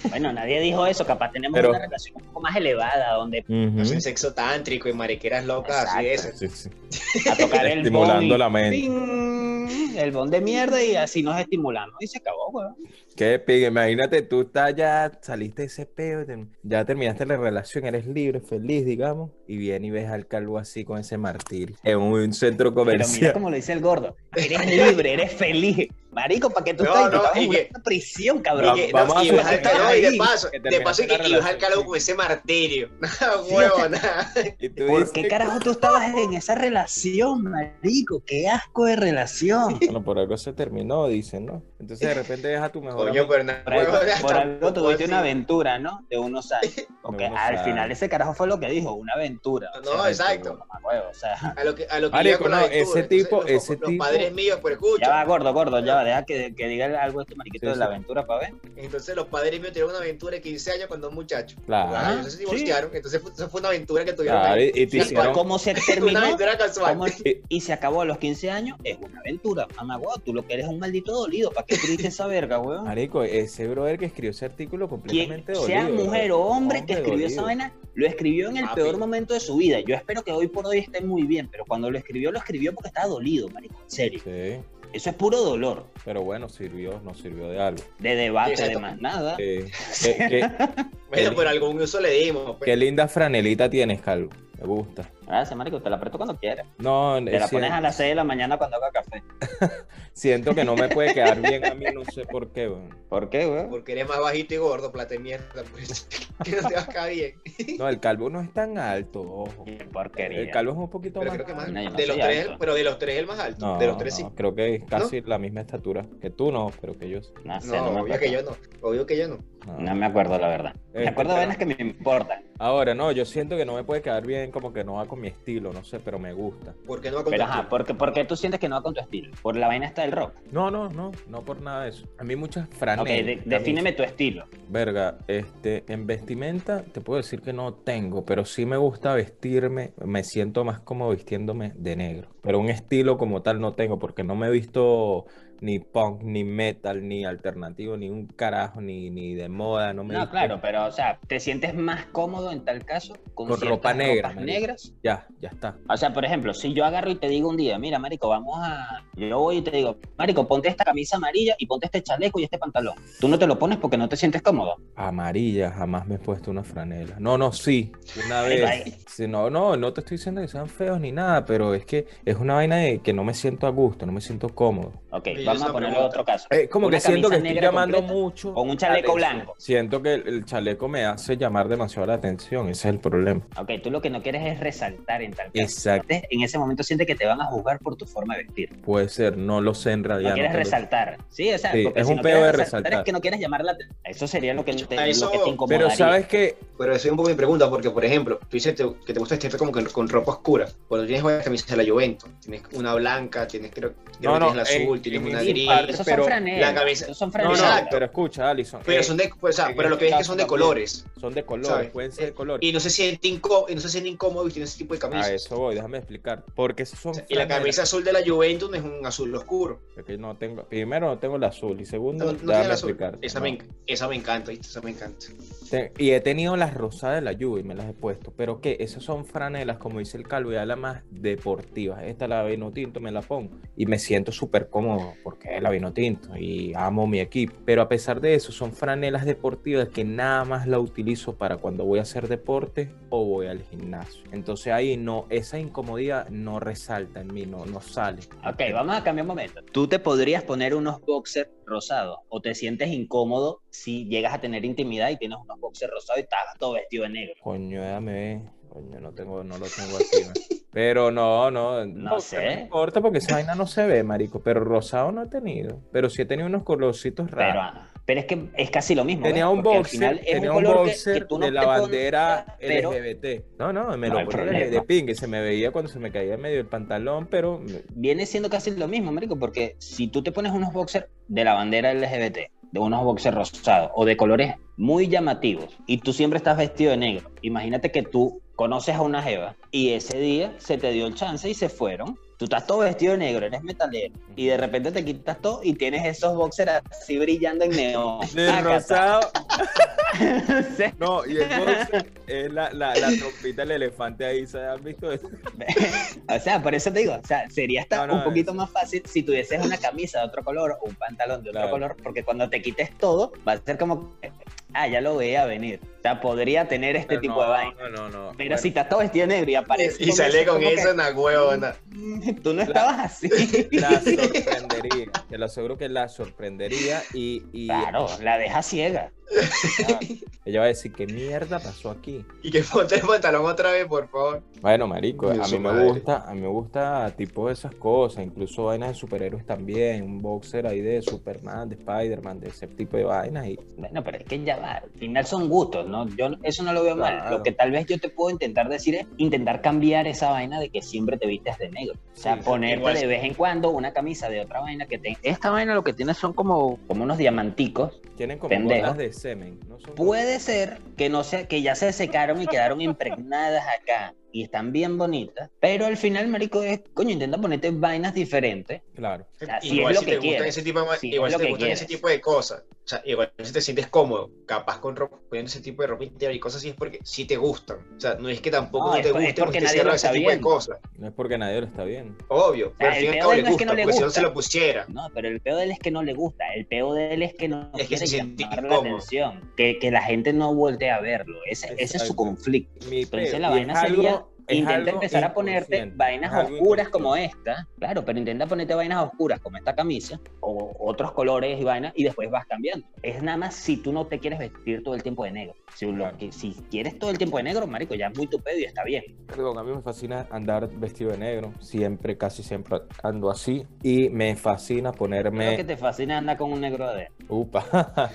S1: Bueno, nadie dijo eso, capaz tenemos
S2: Pero-
S1: una relación un poco más elevada, donde
S3: No
S2: Ujú.
S3: sé, sexo tántrico y mariqueras locas así de
S1: Exacto.
S3: esas.
S2: Sí, sí.
S1: a tocar el
S2: Estimulando
S1: bon y
S2: la mente.
S1: ¡ping! el bon de mierda y así nos estimulamos y se acabó, weón.
S2: Qué pique, imagínate, tú estás ya, saliste de ese peo, ya terminaste la relación, eres libre, feliz, digamos, y viene y ves al calvo así con ese martirio en un centro
S1: Pero mira
S2: comercial.
S1: como lo dice el gordo, eres libre, eres feliz. Marico, ¿para qué tú
S3: No,
S1: estás
S3: no, y
S1: una
S3: que-
S1: prisión, cabrón?
S3: que-
S2: vamos
S3: no,
S2: a
S3: y de paso,
S2: que
S3: de paso que vas al calor con ese martirio. Huevo, nada.
S1: ¿Por qué carajo tú estabas en esa relación, marico? Qué asco de relación.
S2: Bueno, por algo se terminó, dicen, ¿no? Entonces de repente deja tu mejor
S3: Coño,
S2: amigo.
S3: pero nada.
S1: Por algo, por algo tuviste una aventura, ¿no? De unos años. Porque
S2: unos
S1: al
S2: años.
S1: final ese carajo fue lo que dijo, una aventura. O
S3: No,
S1: sea,
S3: exacto.
S1: huevo, o sea,
S3: A lo que, a lo que
S2: Marico,
S3: iba
S2: no,
S3: aventura.
S2: ese tipo-
S3: los,
S2: ese
S3: los
S2: tipo-
S3: padres míos, pero escucha.
S1: ya va gordo, gordo, ya va, deja que, que diga algo este mariquito
S2: Sí,
S1: de la aventura para ver.
S3: Entonces los padres míos tuvieron una aventura de 15 años con dos muchachos.
S2: Claro.
S3: Ah, divorciaron. Entonces fue, eso fue una aventura que tuvieron
S2: Claro,
S3: ahí.
S2: y, y hicieron-
S1: cómo se
S3: Una
S1: terminó
S3: aventura casual.
S1: cómo- y se acabó a los 15 años, es una aventura. Mamá, guau, tú lo que eres es un maldito dolido. ¿Para qué escribiste esa verga, weón?
S2: Marico, ese brother que escribió ese artículo completamente
S1: sea
S2: dolido,
S1: mujer
S2: bro.
S1: o hombre que escribió esa vaina, lo escribió en el
S3: Papi.
S1: peor momento de su vida. Yo espero que hoy por hoy esté muy bien, pero cuando lo escribió, lo escribió porque estaba dolido, marico. En serio.
S2: Sí,
S1: Eso es puro dolor.
S2: pero bueno, sirvió, no sirvió de algo.
S1: De debate,
S3: Exacto.
S1: de más nada.
S2: Eh,
S3: Bueno, pero algún uso le dimos. pues.
S2: qué linda franelita tienes, Calvo. Me gusta.
S1: Gracias, marico. Te la apreto cuando quieras.
S2: No,
S1: Te la
S2: es
S1: pones a las 6 de la mañana cuando haga café.
S2: Siento que no me puede quedar bien a mí, no sé por qué, weón.
S1: ¿Por qué, weón?
S3: Porque eres más bajito y gordo, plata de mierda. Pues, que no te va a caer bien.
S2: No, el calvo no es tan alto, ojo.
S1: Qué porquería.
S2: El calvo es un poquito
S3: Pero
S2: más
S3: creo que más.
S1: No, no
S3: de los tres,
S1: alto.
S3: pero de los tres el más alto.
S2: No,
S3: de los tres sí.
S2: creo que es casi la misma estatura. Que tú no, pero que yo sí.
S1: No sé,
S3: No,
S1: no, me
S3: obvio
S1: acuerdo.
S3: que yo no. Obvio que yo no.
S2: No.
S1: No me acuerdo, la verdad. Me
S2: Este,
S1: acuerdo de vainas que me importan.
S2: Ahora, no, yo siento que no me puede quedar bien, como que no va con mi estilo, no sé, pero me gusta.
S3: ¿Por qué no va
S1: Pero
S3: contar
S1: ajá, ¿por qué, por qué tú sientes que no va con tu estilo? Por la vaina está del rock.
S2: No, no, no, no por nada de eso. A mí muchas
S1: Ok,
S2: franelas.
S1: de-
S2: camisas.
S1: defíneme tu estilo.
S2: Verga, este, en vestimenta te puedo decir que no tengo, pero sí me gusta vestirme, me siento más cómodo vistiéndome de negro. Pero un estilo como tal no tengo, porque no me he visto ni punk, ni metal, ni alternativo, ni un carajo, ni, ni de moda, no me
S1: No, claro, pero o sea, ¿te sientes más cómodo en tal caso con,
S2: ropa negra,
S1: ropas negras?
S2: Ya, ya está.
S1: O sea, por ejemplo, si yo agarro y te digo un día, mira, marico, vamos a... Yo voy y te digo, marico, ponte esta camisa amarilla y ponte este chaleco y este pantalón. Tú no te lo pones porque no te sientes cómodo.
S2: Amarilla, jamás me he puesto una franela. No, no, sí, una vez. Sí, no, no, no te estoy diciendo que sean feos ni nada, pero es que es una vaina de que no me siento a gusto, no me siento cómodo.
S1: Ok,
S3: yo
S1: vamos a ponerlo otro caso.
S2: Eh, como
S1: Una
S2: que siento que estoy llamando
S1: completa
S2: mucho.
S1: Con un chaleco blanco.
S2: Siento que el, el chaleco me hace llamar demasiado la atención, ese es el problema.
S1: Ok, tú lo que no quieres es resaltar en tal caso.
S2: Exacto.
S1: Entonces, En ese momento sientes que te van a juzgar por tu forma de vestir.
S2: Puede ser, no lo sé en realidad.
S1: No quieres resaltar. Sí, o sea,
S2: Sí,
S1: porque
S2: es
S1: si
S2: un
S1: no
S2: peo de
S1: resaltar. Es que no quieres llamar la atención. Eso sería lo que te,
S3: eso-
S1: lo que te incomodaría.
S2: Pero sabes que
S3: Pero eso es un poco mi pregunta, porque por ejemplo, tú dices que te gusta vestirte como que con ropa oscura. Cuando tienes una camisa de la Juventus, tienes una blanca, tienes creo, creo
S2: No,
S3: que
S2: no,
S3: tienes la azul,
S2: en-
S3: tienes
S2: en
S3: una gris.
S2: parte,
S1: Esos
S2: pero
S1: son
S3: la cabeza-
S1: Esos son
S2: No,
S1: franelas.
S2: no,
S3: Exacto.
S2: pero escucha, Alison.
S3: Pero
S2: eh,
S3: son de, pues, o sea,
S2: en
S3: pero lo
S2: este
S3: que es que son de colores.
S2: son de colores,
S3: ¿sabes?
S2: pueden ser de colores.
S3: Y no se siente incómodo, y no se siente incómodo vestir ese tipo de camisas.
S2: A eso voy, déjame explicar. Porque esos son
S3: O sea, y la camisa azul de la Juventus no es un azul oscuro.
S2: Es que no tengo, primero no tengo el azul y segundo,
S3: No, no tiene
S2: déjame
S3: el azul.
S2: explicar.
S3: Esa,
S2: No.
S3: me, esa me encanta. Esa me encanta.
S2: Y he tenido las rosadas de la lluvia y me las he puesto. Pero que esas son franelas, como dice el calvo, ya las más deportivas. Esta la vino tinto, me la pongo. Y me siento súper cómodo porque es la vino tinto y amo mi equipo. Pero a pesar de eso, son franelas deportivas que nada más la utilizo para cuando voy a hacer deporte o voy al gimnasio. Entonces ahí no, esa incomodidad no resalta en mí, no, no sale.
S1: Ok, vamos a cambiar un momento. Tú te podrías poner unos boxers rosados o te sientes incómodo si llegas a tener intimidad y tienes unos boxers rosados y estás todo vestido de negro.
S2: Coño, déjame ver. Coño, no tengo, no lo tengo aquí. ¿no? Pero no, no.
S1: No sé.
S2: No importa porque esa vaina no se ve, marico. Pero rosado no he tenido. Pero sí he tenido unos colorcitos
S1: Pero,
S2: raros.
S1: ah, pero es que es casi lo mismo.
S2: Tenía
S1: ¿ves?
S2: un
S1: Porque
S2: boxer, tenía
S1: un
S2: un
S1: color que-
S2: boxer
S1: que tú no
S2: de la bandera
S1: pero
S2: LGBT. No, no, me
S1: No
S2: lo ponía de, de ping, que se me veía cuando se me caía en medio del pantalón, pero
S1: viene siendo casi lo mismo, marico, porque si tú te pones unos boxers de la bandera LGBT, de unos boxers rosados o de colores muy llamativos y tú siempre estás vestido de negro, imagínate que tú conoces a una jeva y ese día se te dio el chance y se fueron. Tú estás todo vestido de negro, eres metalero y de repente te quitas todo y tienes esos boxers así brillando en neón.
S2: de rosado. No, y el boxer es la, la, la trompita del elefante ahí, ¿se han visto eso?
S1: o sea, por eso te digo, o sea, sería hasta
S2: No, no,
S1: un poquito
S2: es-
S1: más fácil si tuvieses una camisa de otro color o un pantalón de otro
S2: Claro.
S1: color, porque cuando te quites todo, va a ser como que, ah, ya lo veía venir. O sea, podría tener este
S2: Pero
S1: tipo
S2: no,
S1: de vaina.
S2: No, no, no.
S1: Pero
S2: Bueno,
S1: si estás todo vestido negro y aparece.
S3: Y sale con eso, una huevona.
S1: "Mm, Tú no estabas así.
S2: La sorprendería, te lo aseguro que la sorprendería y, y
S1: Claro, la deja ciega.
S2: Ah, ella va a decir, ¿qué mierda pasó aquí?
S3: Y que ponte el pantalón otra vez, por favor.
S2: Bueno, marico, a mí me gusta, a mí me gusta tipo de esas cosas, incluso vainas de superhéroes también, un boxer ahí de Superman, de Spider-Man, de ese tipo de vainas y
S1: Bueno, pero es que ya va. Al final son gustos, ¿no? Yo eso no lo veo mal. Lo que tal vez yo te puedo intentar decir es intentar cambiar esa vaina de que siempre te vistes de negro. O sea,
S2: Sí,
S1: ponerte de vez en cuando una camisa de otra vaina que te... Esta vaina lo que tiene son como, como unos diamanticos.
S2: tienen como de semen, ¿no? Son
S1: Puede ser que no sea, que ya se secaron y quedaron impregnadas acá y están bien bonitas, pero al final, marico, es, coño, intenta ponerte vainas diferentes.
S2: Claro.
S1: O sea, si
S3: igual
S1: es lo
S3: si
S1: que
S3: te gustan
S1: quieres.
S3: ese tipo de,
S1: Si
S3: igual
S1: es
S3: si te
S1: que
S3: gustan ese tipo de cosas, o sea, igual si te sientes cómodo, capaz con ropa, poniendo ese tipo de ropa interior y cosas así es porque sí te gustan. O sea, no es que tampoco
S1: No,
S3: no,
S1: es
S3: te guste
S1: porque
S3: o
S1: nadie lo
S3: a ese
S1: está
S3: tipo de
S1: viendo.
S3: cosas.
S2: No es porque nadie lo está viendo.
S3: Obvio, pero
S1: Ah,
S3: al
S1: el
S3: fin y al
S1: peor
S3: cabo
S1: de
S3: le
S1: él no es que
S3: gusta,
S1: no le
S3: porque si no
S1: gusta.
S3: se lo pusiera.
S1: No, pero el peor de él es que no le gusta. El peor de él es que no
S3: Es que
S1: quiere
S3: se siente
S1: llamar la atención. Que, que la gente no voltee a verlo. Ese, ese es su conflicto. Entonces
S2: peo,
S1: la vaina sería intenta empezar a ponerte vainas oscuras como esta, claro, pero intenta ponerte vainas oscuras como esta camisa o otros colores y vainas y después vas cambiando. Es nada más si tú no te quieres vestir todo el tiempo de negro. Si, lo
S2: Claro.
S1: que, si quieres todo el tiempo de negro, marico, ya es muy tu pedo y está bien.
S2: Perdón, a mí me fascina andar vestido de negro, siempre, casi siempre ando así. Y me fascina
S1: Creo que
S2: ponerme...
S1: te fascina andar con un negro de
S2: Upa.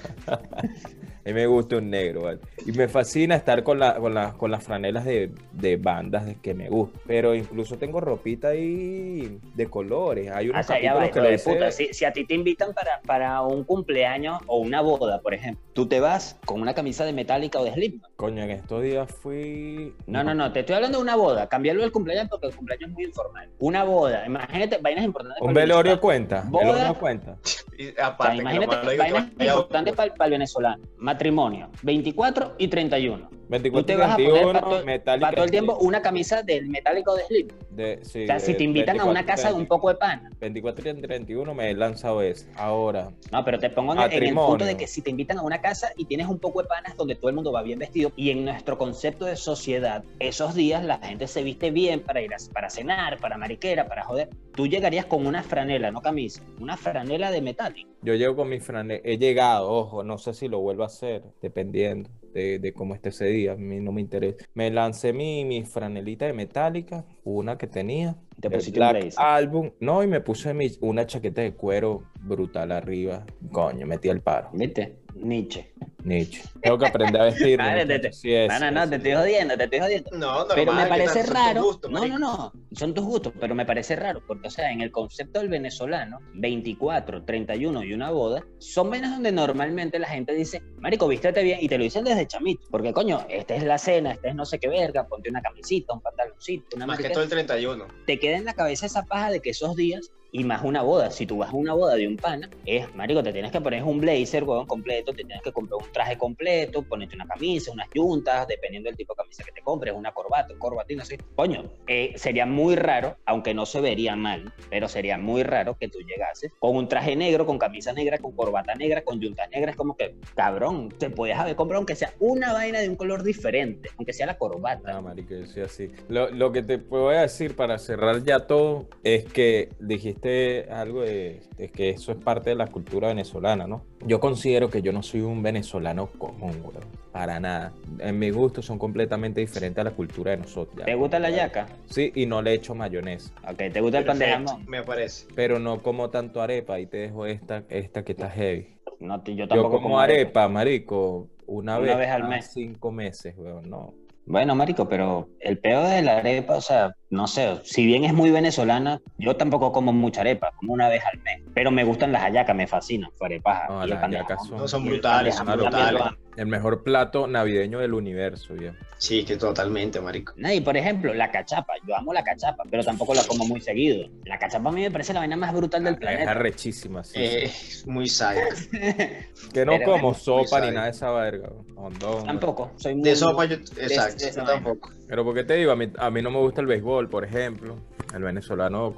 S2: A mí me gusta un negro, ¿vale? Y me fascina estar con, la, con, la- con las franelas de, de bandas que me gustan. Pero incluso tengo ropita ahí de colores. Hay
S1: O
S2: unos
S1: sea,
S2: capítulos
S1: va,
S2: que lo
S1: de puta. Si, si a ti te invitan para, para un cumpleaños o una boda, por ejemplo, tú te vas con una camisa de Metallica o de Slipknot.
S2: Coño, en estos días fui...
S1: No, no, no, te estoy hablando de una boda. Cambiarlo del cumpleaños porque el cumpleaños es muy informal. Una boda, imagínate, vainas importantes.
S2: Un
S1: el
S2: velorio cuenta.
S1: Boda.
S2: Velorio cuenta.
S3: Y
S1: O sea,
S3: aparte, que lo
S1: imagínate,
S3: malo es que
S1: vainas importantes para, el venezolano. Matrimonio, 24 y 31. tú te vas a poner para todo, para todo el tiempo una camisa del metálico de Slim.
S2: De, sí,
S1: O sea, si te invitan a
S2: 24,
S1: una casa de un poco de pana.
S2: 24 y 31 me he lanzado ese. Ahora,
S1: No, pero te pongo en, en el punto de que si te invitan a una casa y tienes un poco de panas donde todo el mundo va bien vestido y en nuestro concepto de sociedad, esos días la gente se viste bien para ir a, para cenar, para mariquera, para joder. Tú llegarías con una franela, no camisa, una franela de metálico.
S2: yo llego con mi franela. He llegado, ojo, no sé si lo vuelvo a hacer, dependiendo de, de cómo esté ese día. A mí no me interesa. Me lancé mi, mi franelita de metálica, una que tenía.
S1: Te pusiste un
S2: Black. Album. No, y me puse mi, una chaqueta de cuero brutal arriba. Coño, metí el paro.
S1: ¿Viste? Nietzsche.
S2: Nietzsche. Tengo que aprender a vestir.
S1: Vale, te- te-
S2: Sí es,
S1: No, no, no,
S2: sí,
S1: te estoy jodiendo, te estoy jodiendo.
S3: No, normal,
S1: Pero me
S3: ¿qué
S1: parece
S3: tal? Son tus
S1: raro.
S3: gustos,
S1: no, no, no. Son tus gustos, pero me parece raro. Porque, o sea, en el concepto del venezolano, 24, 31 y una boda son vainas donde normalmente la gente dice, Marico, vístete bien. Y te lo dicen desde chamito. Porque, coño, esta es la cena, esta es no sé qué verga. Ponte una camisita, un pantaloncito, una
S3: Más que todo el 31.
S1: Te queda en la cabeza esa paja de que esos días. Y más una boda, si tú vas a una boda de un pana, es, marico, te tienes que poner un blazer, huevón, completo, te tienes que comprar un traje completo, ponerte una camisa, unas yuntas, dependiendo del tipo de camisa que te compres, una corbata, un corbatín, así. Coño, eh, sería muy raro, aunque no se vería mal, pero sería muy raro que tú llegases con un traje negro, con camisa negra, con corbata negra, con yuntas negras, como que, cabrón, te puedes haber comprado aunque sea una vaina de un color diferente, aunque sea la corbata.
S2: Ah, marico, yo así. Lo, lo que te puedo decir para cerrar ya todo es que dijiste algo de, de que eso es parte de la cultura venezolana, ¿no? Yo considero que yo no soy un venezolano común, weón. Para nada. En mi gusto son completamente diferentes a la cultura de nosotros. ya.
S1: ¿Te gusta la yaca?
S2: Sí, y no le echo mayonesa.
S1: Ok, ¿te gusta el pan de jamón?
S3: Me parece.
S2: Pero no como tanto arepa. Y te dejo esta, esta que está heavy.
S1: No, yo
S2: Yo
S1: tampoco
S2: como arepa, marico, una,
S1: Una
S2: vez,
S1: vez al mes.
S2: cinco meses, weón. No.
S1: Bueno, marico, pero el peor de la arepa, o sea, no sé, si bien es muy venezolana, yo tampoco como mucha arepa, como una vez al mes. Pero me gustan las hallacas, me fascinan, fuerepaja.
S2: No, las hallacas son-
S3: No, son brutales, son brutales.
S2: El mejor plato navideño del universo, viejo.
S3: Sí, que totalmente, marico.
S1: No, y por ejemplo, la cachapa, yo amo la cachapa, pero tampoco la como muy seguido. La cachapa a mí me parece la vaina más brutal del
S2: Es
S1: planeta.
S2: arrechísima, sí.
S3: Eh,
S2: sí.
S3: Es muy sádico.
S2: Que no
S1: pero
S2: como
S3: bueno,
S2: sopa ni nada de esa verga. Hondón.
S1: Tampoco, soy muy...
S3: De sopa, yo. Exacto,
S1: de
S3: yo tampoco.
S2: Pero porque te digo, a mí, a mí no me gusta el béisbol, por ejemplo. Al venezolano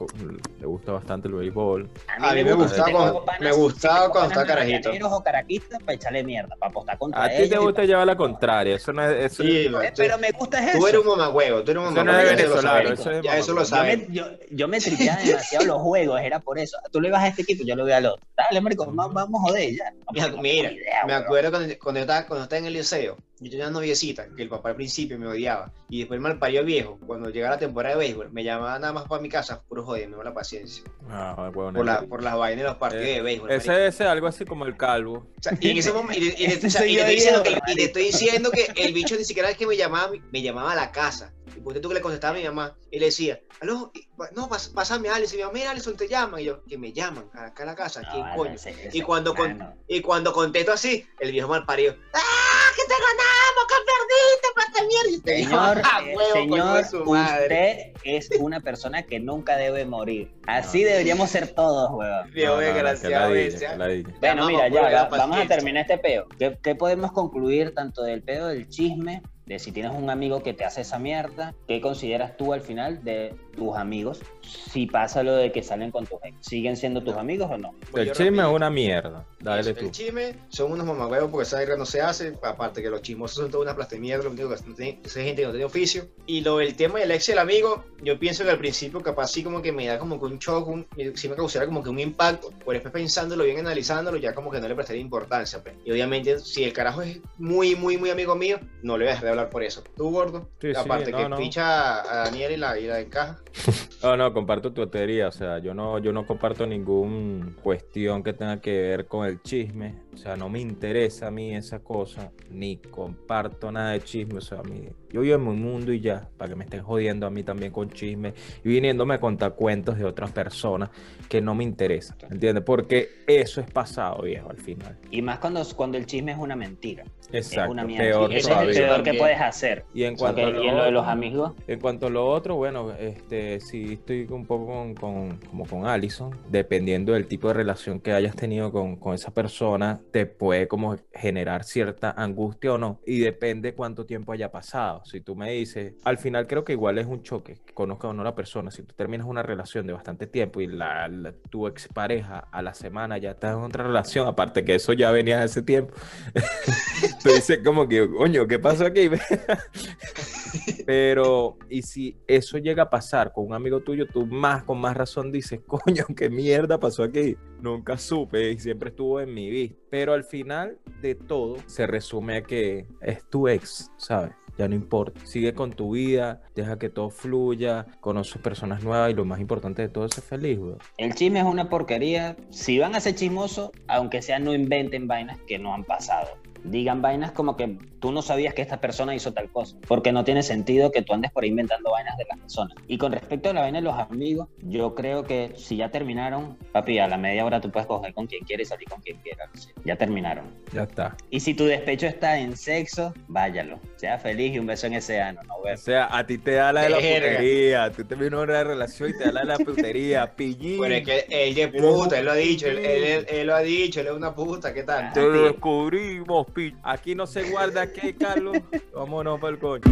S2: le gusta bastante el béisbol.
S3: A mí me
S1: gusta
S3: cuando-
S1: panas-
S3: me
S1: tengo
S3: cuando estaba carajito.
S1: o caraquistas para echarle mierda, para apostar contra
S2: A ti te gusta llevar la contraria. Eso no es. Eso
S3: Sí,
S1: Eh,
S3: tú-
S1: pero me gusta eso.
S3: Tú eres un mamagüevo, tú eres un
S2: Eso no es venezolano,
S3: sabes.
S2: eso es
S3: Ya eso lo.
S1: Yo
S3: sabes.
S1: me, yo, yo me tripeaba demasiado los juegos, era por eso. Tú le vas a este equipo, yo lo veo al otro. Dale, marico, vamos, vamos a joder ya. No
S3: Mira,
S1: idea,
S3: me acuerdo cuando, cuando, yo estaba, cuando estaba en el liceo, yo tenía una noviecita que el papá al principio me odiaba y después mal parió viejo. Cuando llegaba la temporada de béisbol, me llamaba nada más para mi casa, puro joder, me dio la paciencia.
S2: Ah,
S3: Por, la,
S2: el-
S3: por las vainas de los partidos
S2: Eh,
S3: de béisbol.
S2: Ese es algo así como el calvo.
S3: O sea, y en ese momento, y, y- y- y le estoy diciendo que el bicho ni siquiera es que me llamaba, me llamaba a la casa. Y por tú que le contestaba a mi mamá, y le decía, aló, no, pas, pásame a Alex. Y mi mamá, mira, Alison te llaman. Y yo, que me llaman acá a la casa,
S1: No,
S3: ¿quién
S1: vale,
S3: coño?
S1: ese-
S3: Y cuando con-. Y cuando contesto así, el viejo mal parido, ¡ah, que te ganamos, que perdiste, pata mierda!
S1: Señor,
S3: ¡ah, huevo, coño
S1: señor,
S3: de su madre!
S1: usted es una persona que nunca debe morir. Así deberíamos ser todos,
S2: No, no, no,
S3: desgraciado ¿ah?
S1: Bueno, mira, ya, va-
S3: paciencia.
S1: vamos a terminar este peo. ¿Qué, qué podemos concluir tanto del pedo del chisme, de si tienes un amigo que te hace esa mierda? ¿Qué consideras tú al final de tus amigos? Si pasa lo de que salen con tus ex, ¿siguen siendo tus amigos o no?
S3: Pues
S2: El chisme es una mierda. Dale
S3: Eso,
S2: tú.
S3: El chisme son unos mamagüevos porque esa verga no se hace. Aparte que los chismosos son toda una plasta de mierda. Lo único que no tiene- esa gente que no tiene oficio. Y lo del tema del ex y el amigo, yo pienso que al principio capaz sí como que me da como que un shock, un, sí me causara como que un impacto. Pero después pensándolo bien, analizándolo, ya como que no le prestaría importancia. pues. Y obviamente si el carajo es muy, muy, muy amigo mío, no le voy a dejar de hablar por eso. Tú, gordo.
S2: Sí, sí,
S3: Aparte
S2: no,
S3: que
S2: no.
S3: picha a Daniel y la, y la encaja.
S2: No, no, comparto tu teoría, o sea, yo no, yo no comparto ninguna cuestión que tenga que ver con el chisme, o sea, no me interesa a mí esa cosa, ni comparto nada de chisme, o sea, a mí, yo vivo en mi mundo y ya, para que me estén jodiendo a mí también con chisme y viniéndome a contar cuentos de otras personas que no me interesan, ¿entiendes? Porque eso es pasado, viejo, al final.
S1: Y más cuando, cuando el chisme es una mentira.
S2: Exacto,
S1: es una mierda.
S2: peor
S1: Ese es el peor que puedes hacer.
S2: Y en cuanto, a lo
S1: y en lo de los amigos,
S2: En cuanto a lo otro, bueno, este, sí estoy un poco con, con- como con Allison, dependiendo del tipo de relación que hayas tenido con, con esa persona, te puede como generar cierta angustia o no. Y depende cuánto tiempo haya pasado. Si tú me dices, al final creo que igual es un choque, que conozca o no la persona. Si tú terminas una relación de bastante tiempo y la, la- tu expareja a la semana ya está en otra relación, aparte que eso ya venía de ese tiempo, tú dices como que, coño, ¿qué pasó aquí? Pero, y si eso llega a pasar con un amigo tuyo, tú más con más razón dices, coño, qué mierda pasó aquí. Nunca supe y siempre estuvo en mi vista. Pero al final de todo se resume a que es tu ex, ¿sabes? Ya no importa. Sigue con tu vida, deja que todo fluya, conoce personas nuevas y lo más importante de todo es ser feliz, güey.
S1: El chisme es una porquería. Si van a ser chismosos, aunque sea no inventen vainas que no han pasado. Digan vainas como que tú no sabías que esta persona hizo tal cosa, porque no tiene sentido que tú andes por ahí inventando vainas de las personas. Y con respecto a la vaina de los amigos, yo creo que si ya terminaron, papi, a la media hora tú puedes coger con quien quieras y salir con quien quieras. Ya terminaron.
S2: Ya está.
S1: Y si tu despecho está en sexo, váyalo. Sea feliz y un beso en ese ano. No
S2: O sea, a ti te da la de la
S3: Verga.
S2: putería, tú terminas una relación y te da la de la putería, pillín.
S3: Bueno, es que él de puta, él lo ha dicho, él, él- él- él lo ha dicho, él es una puta, ¿qué tal?
S2: Te lo descubrimos, Aquí no se guarda qué, Carlos. Vámonos para el coño.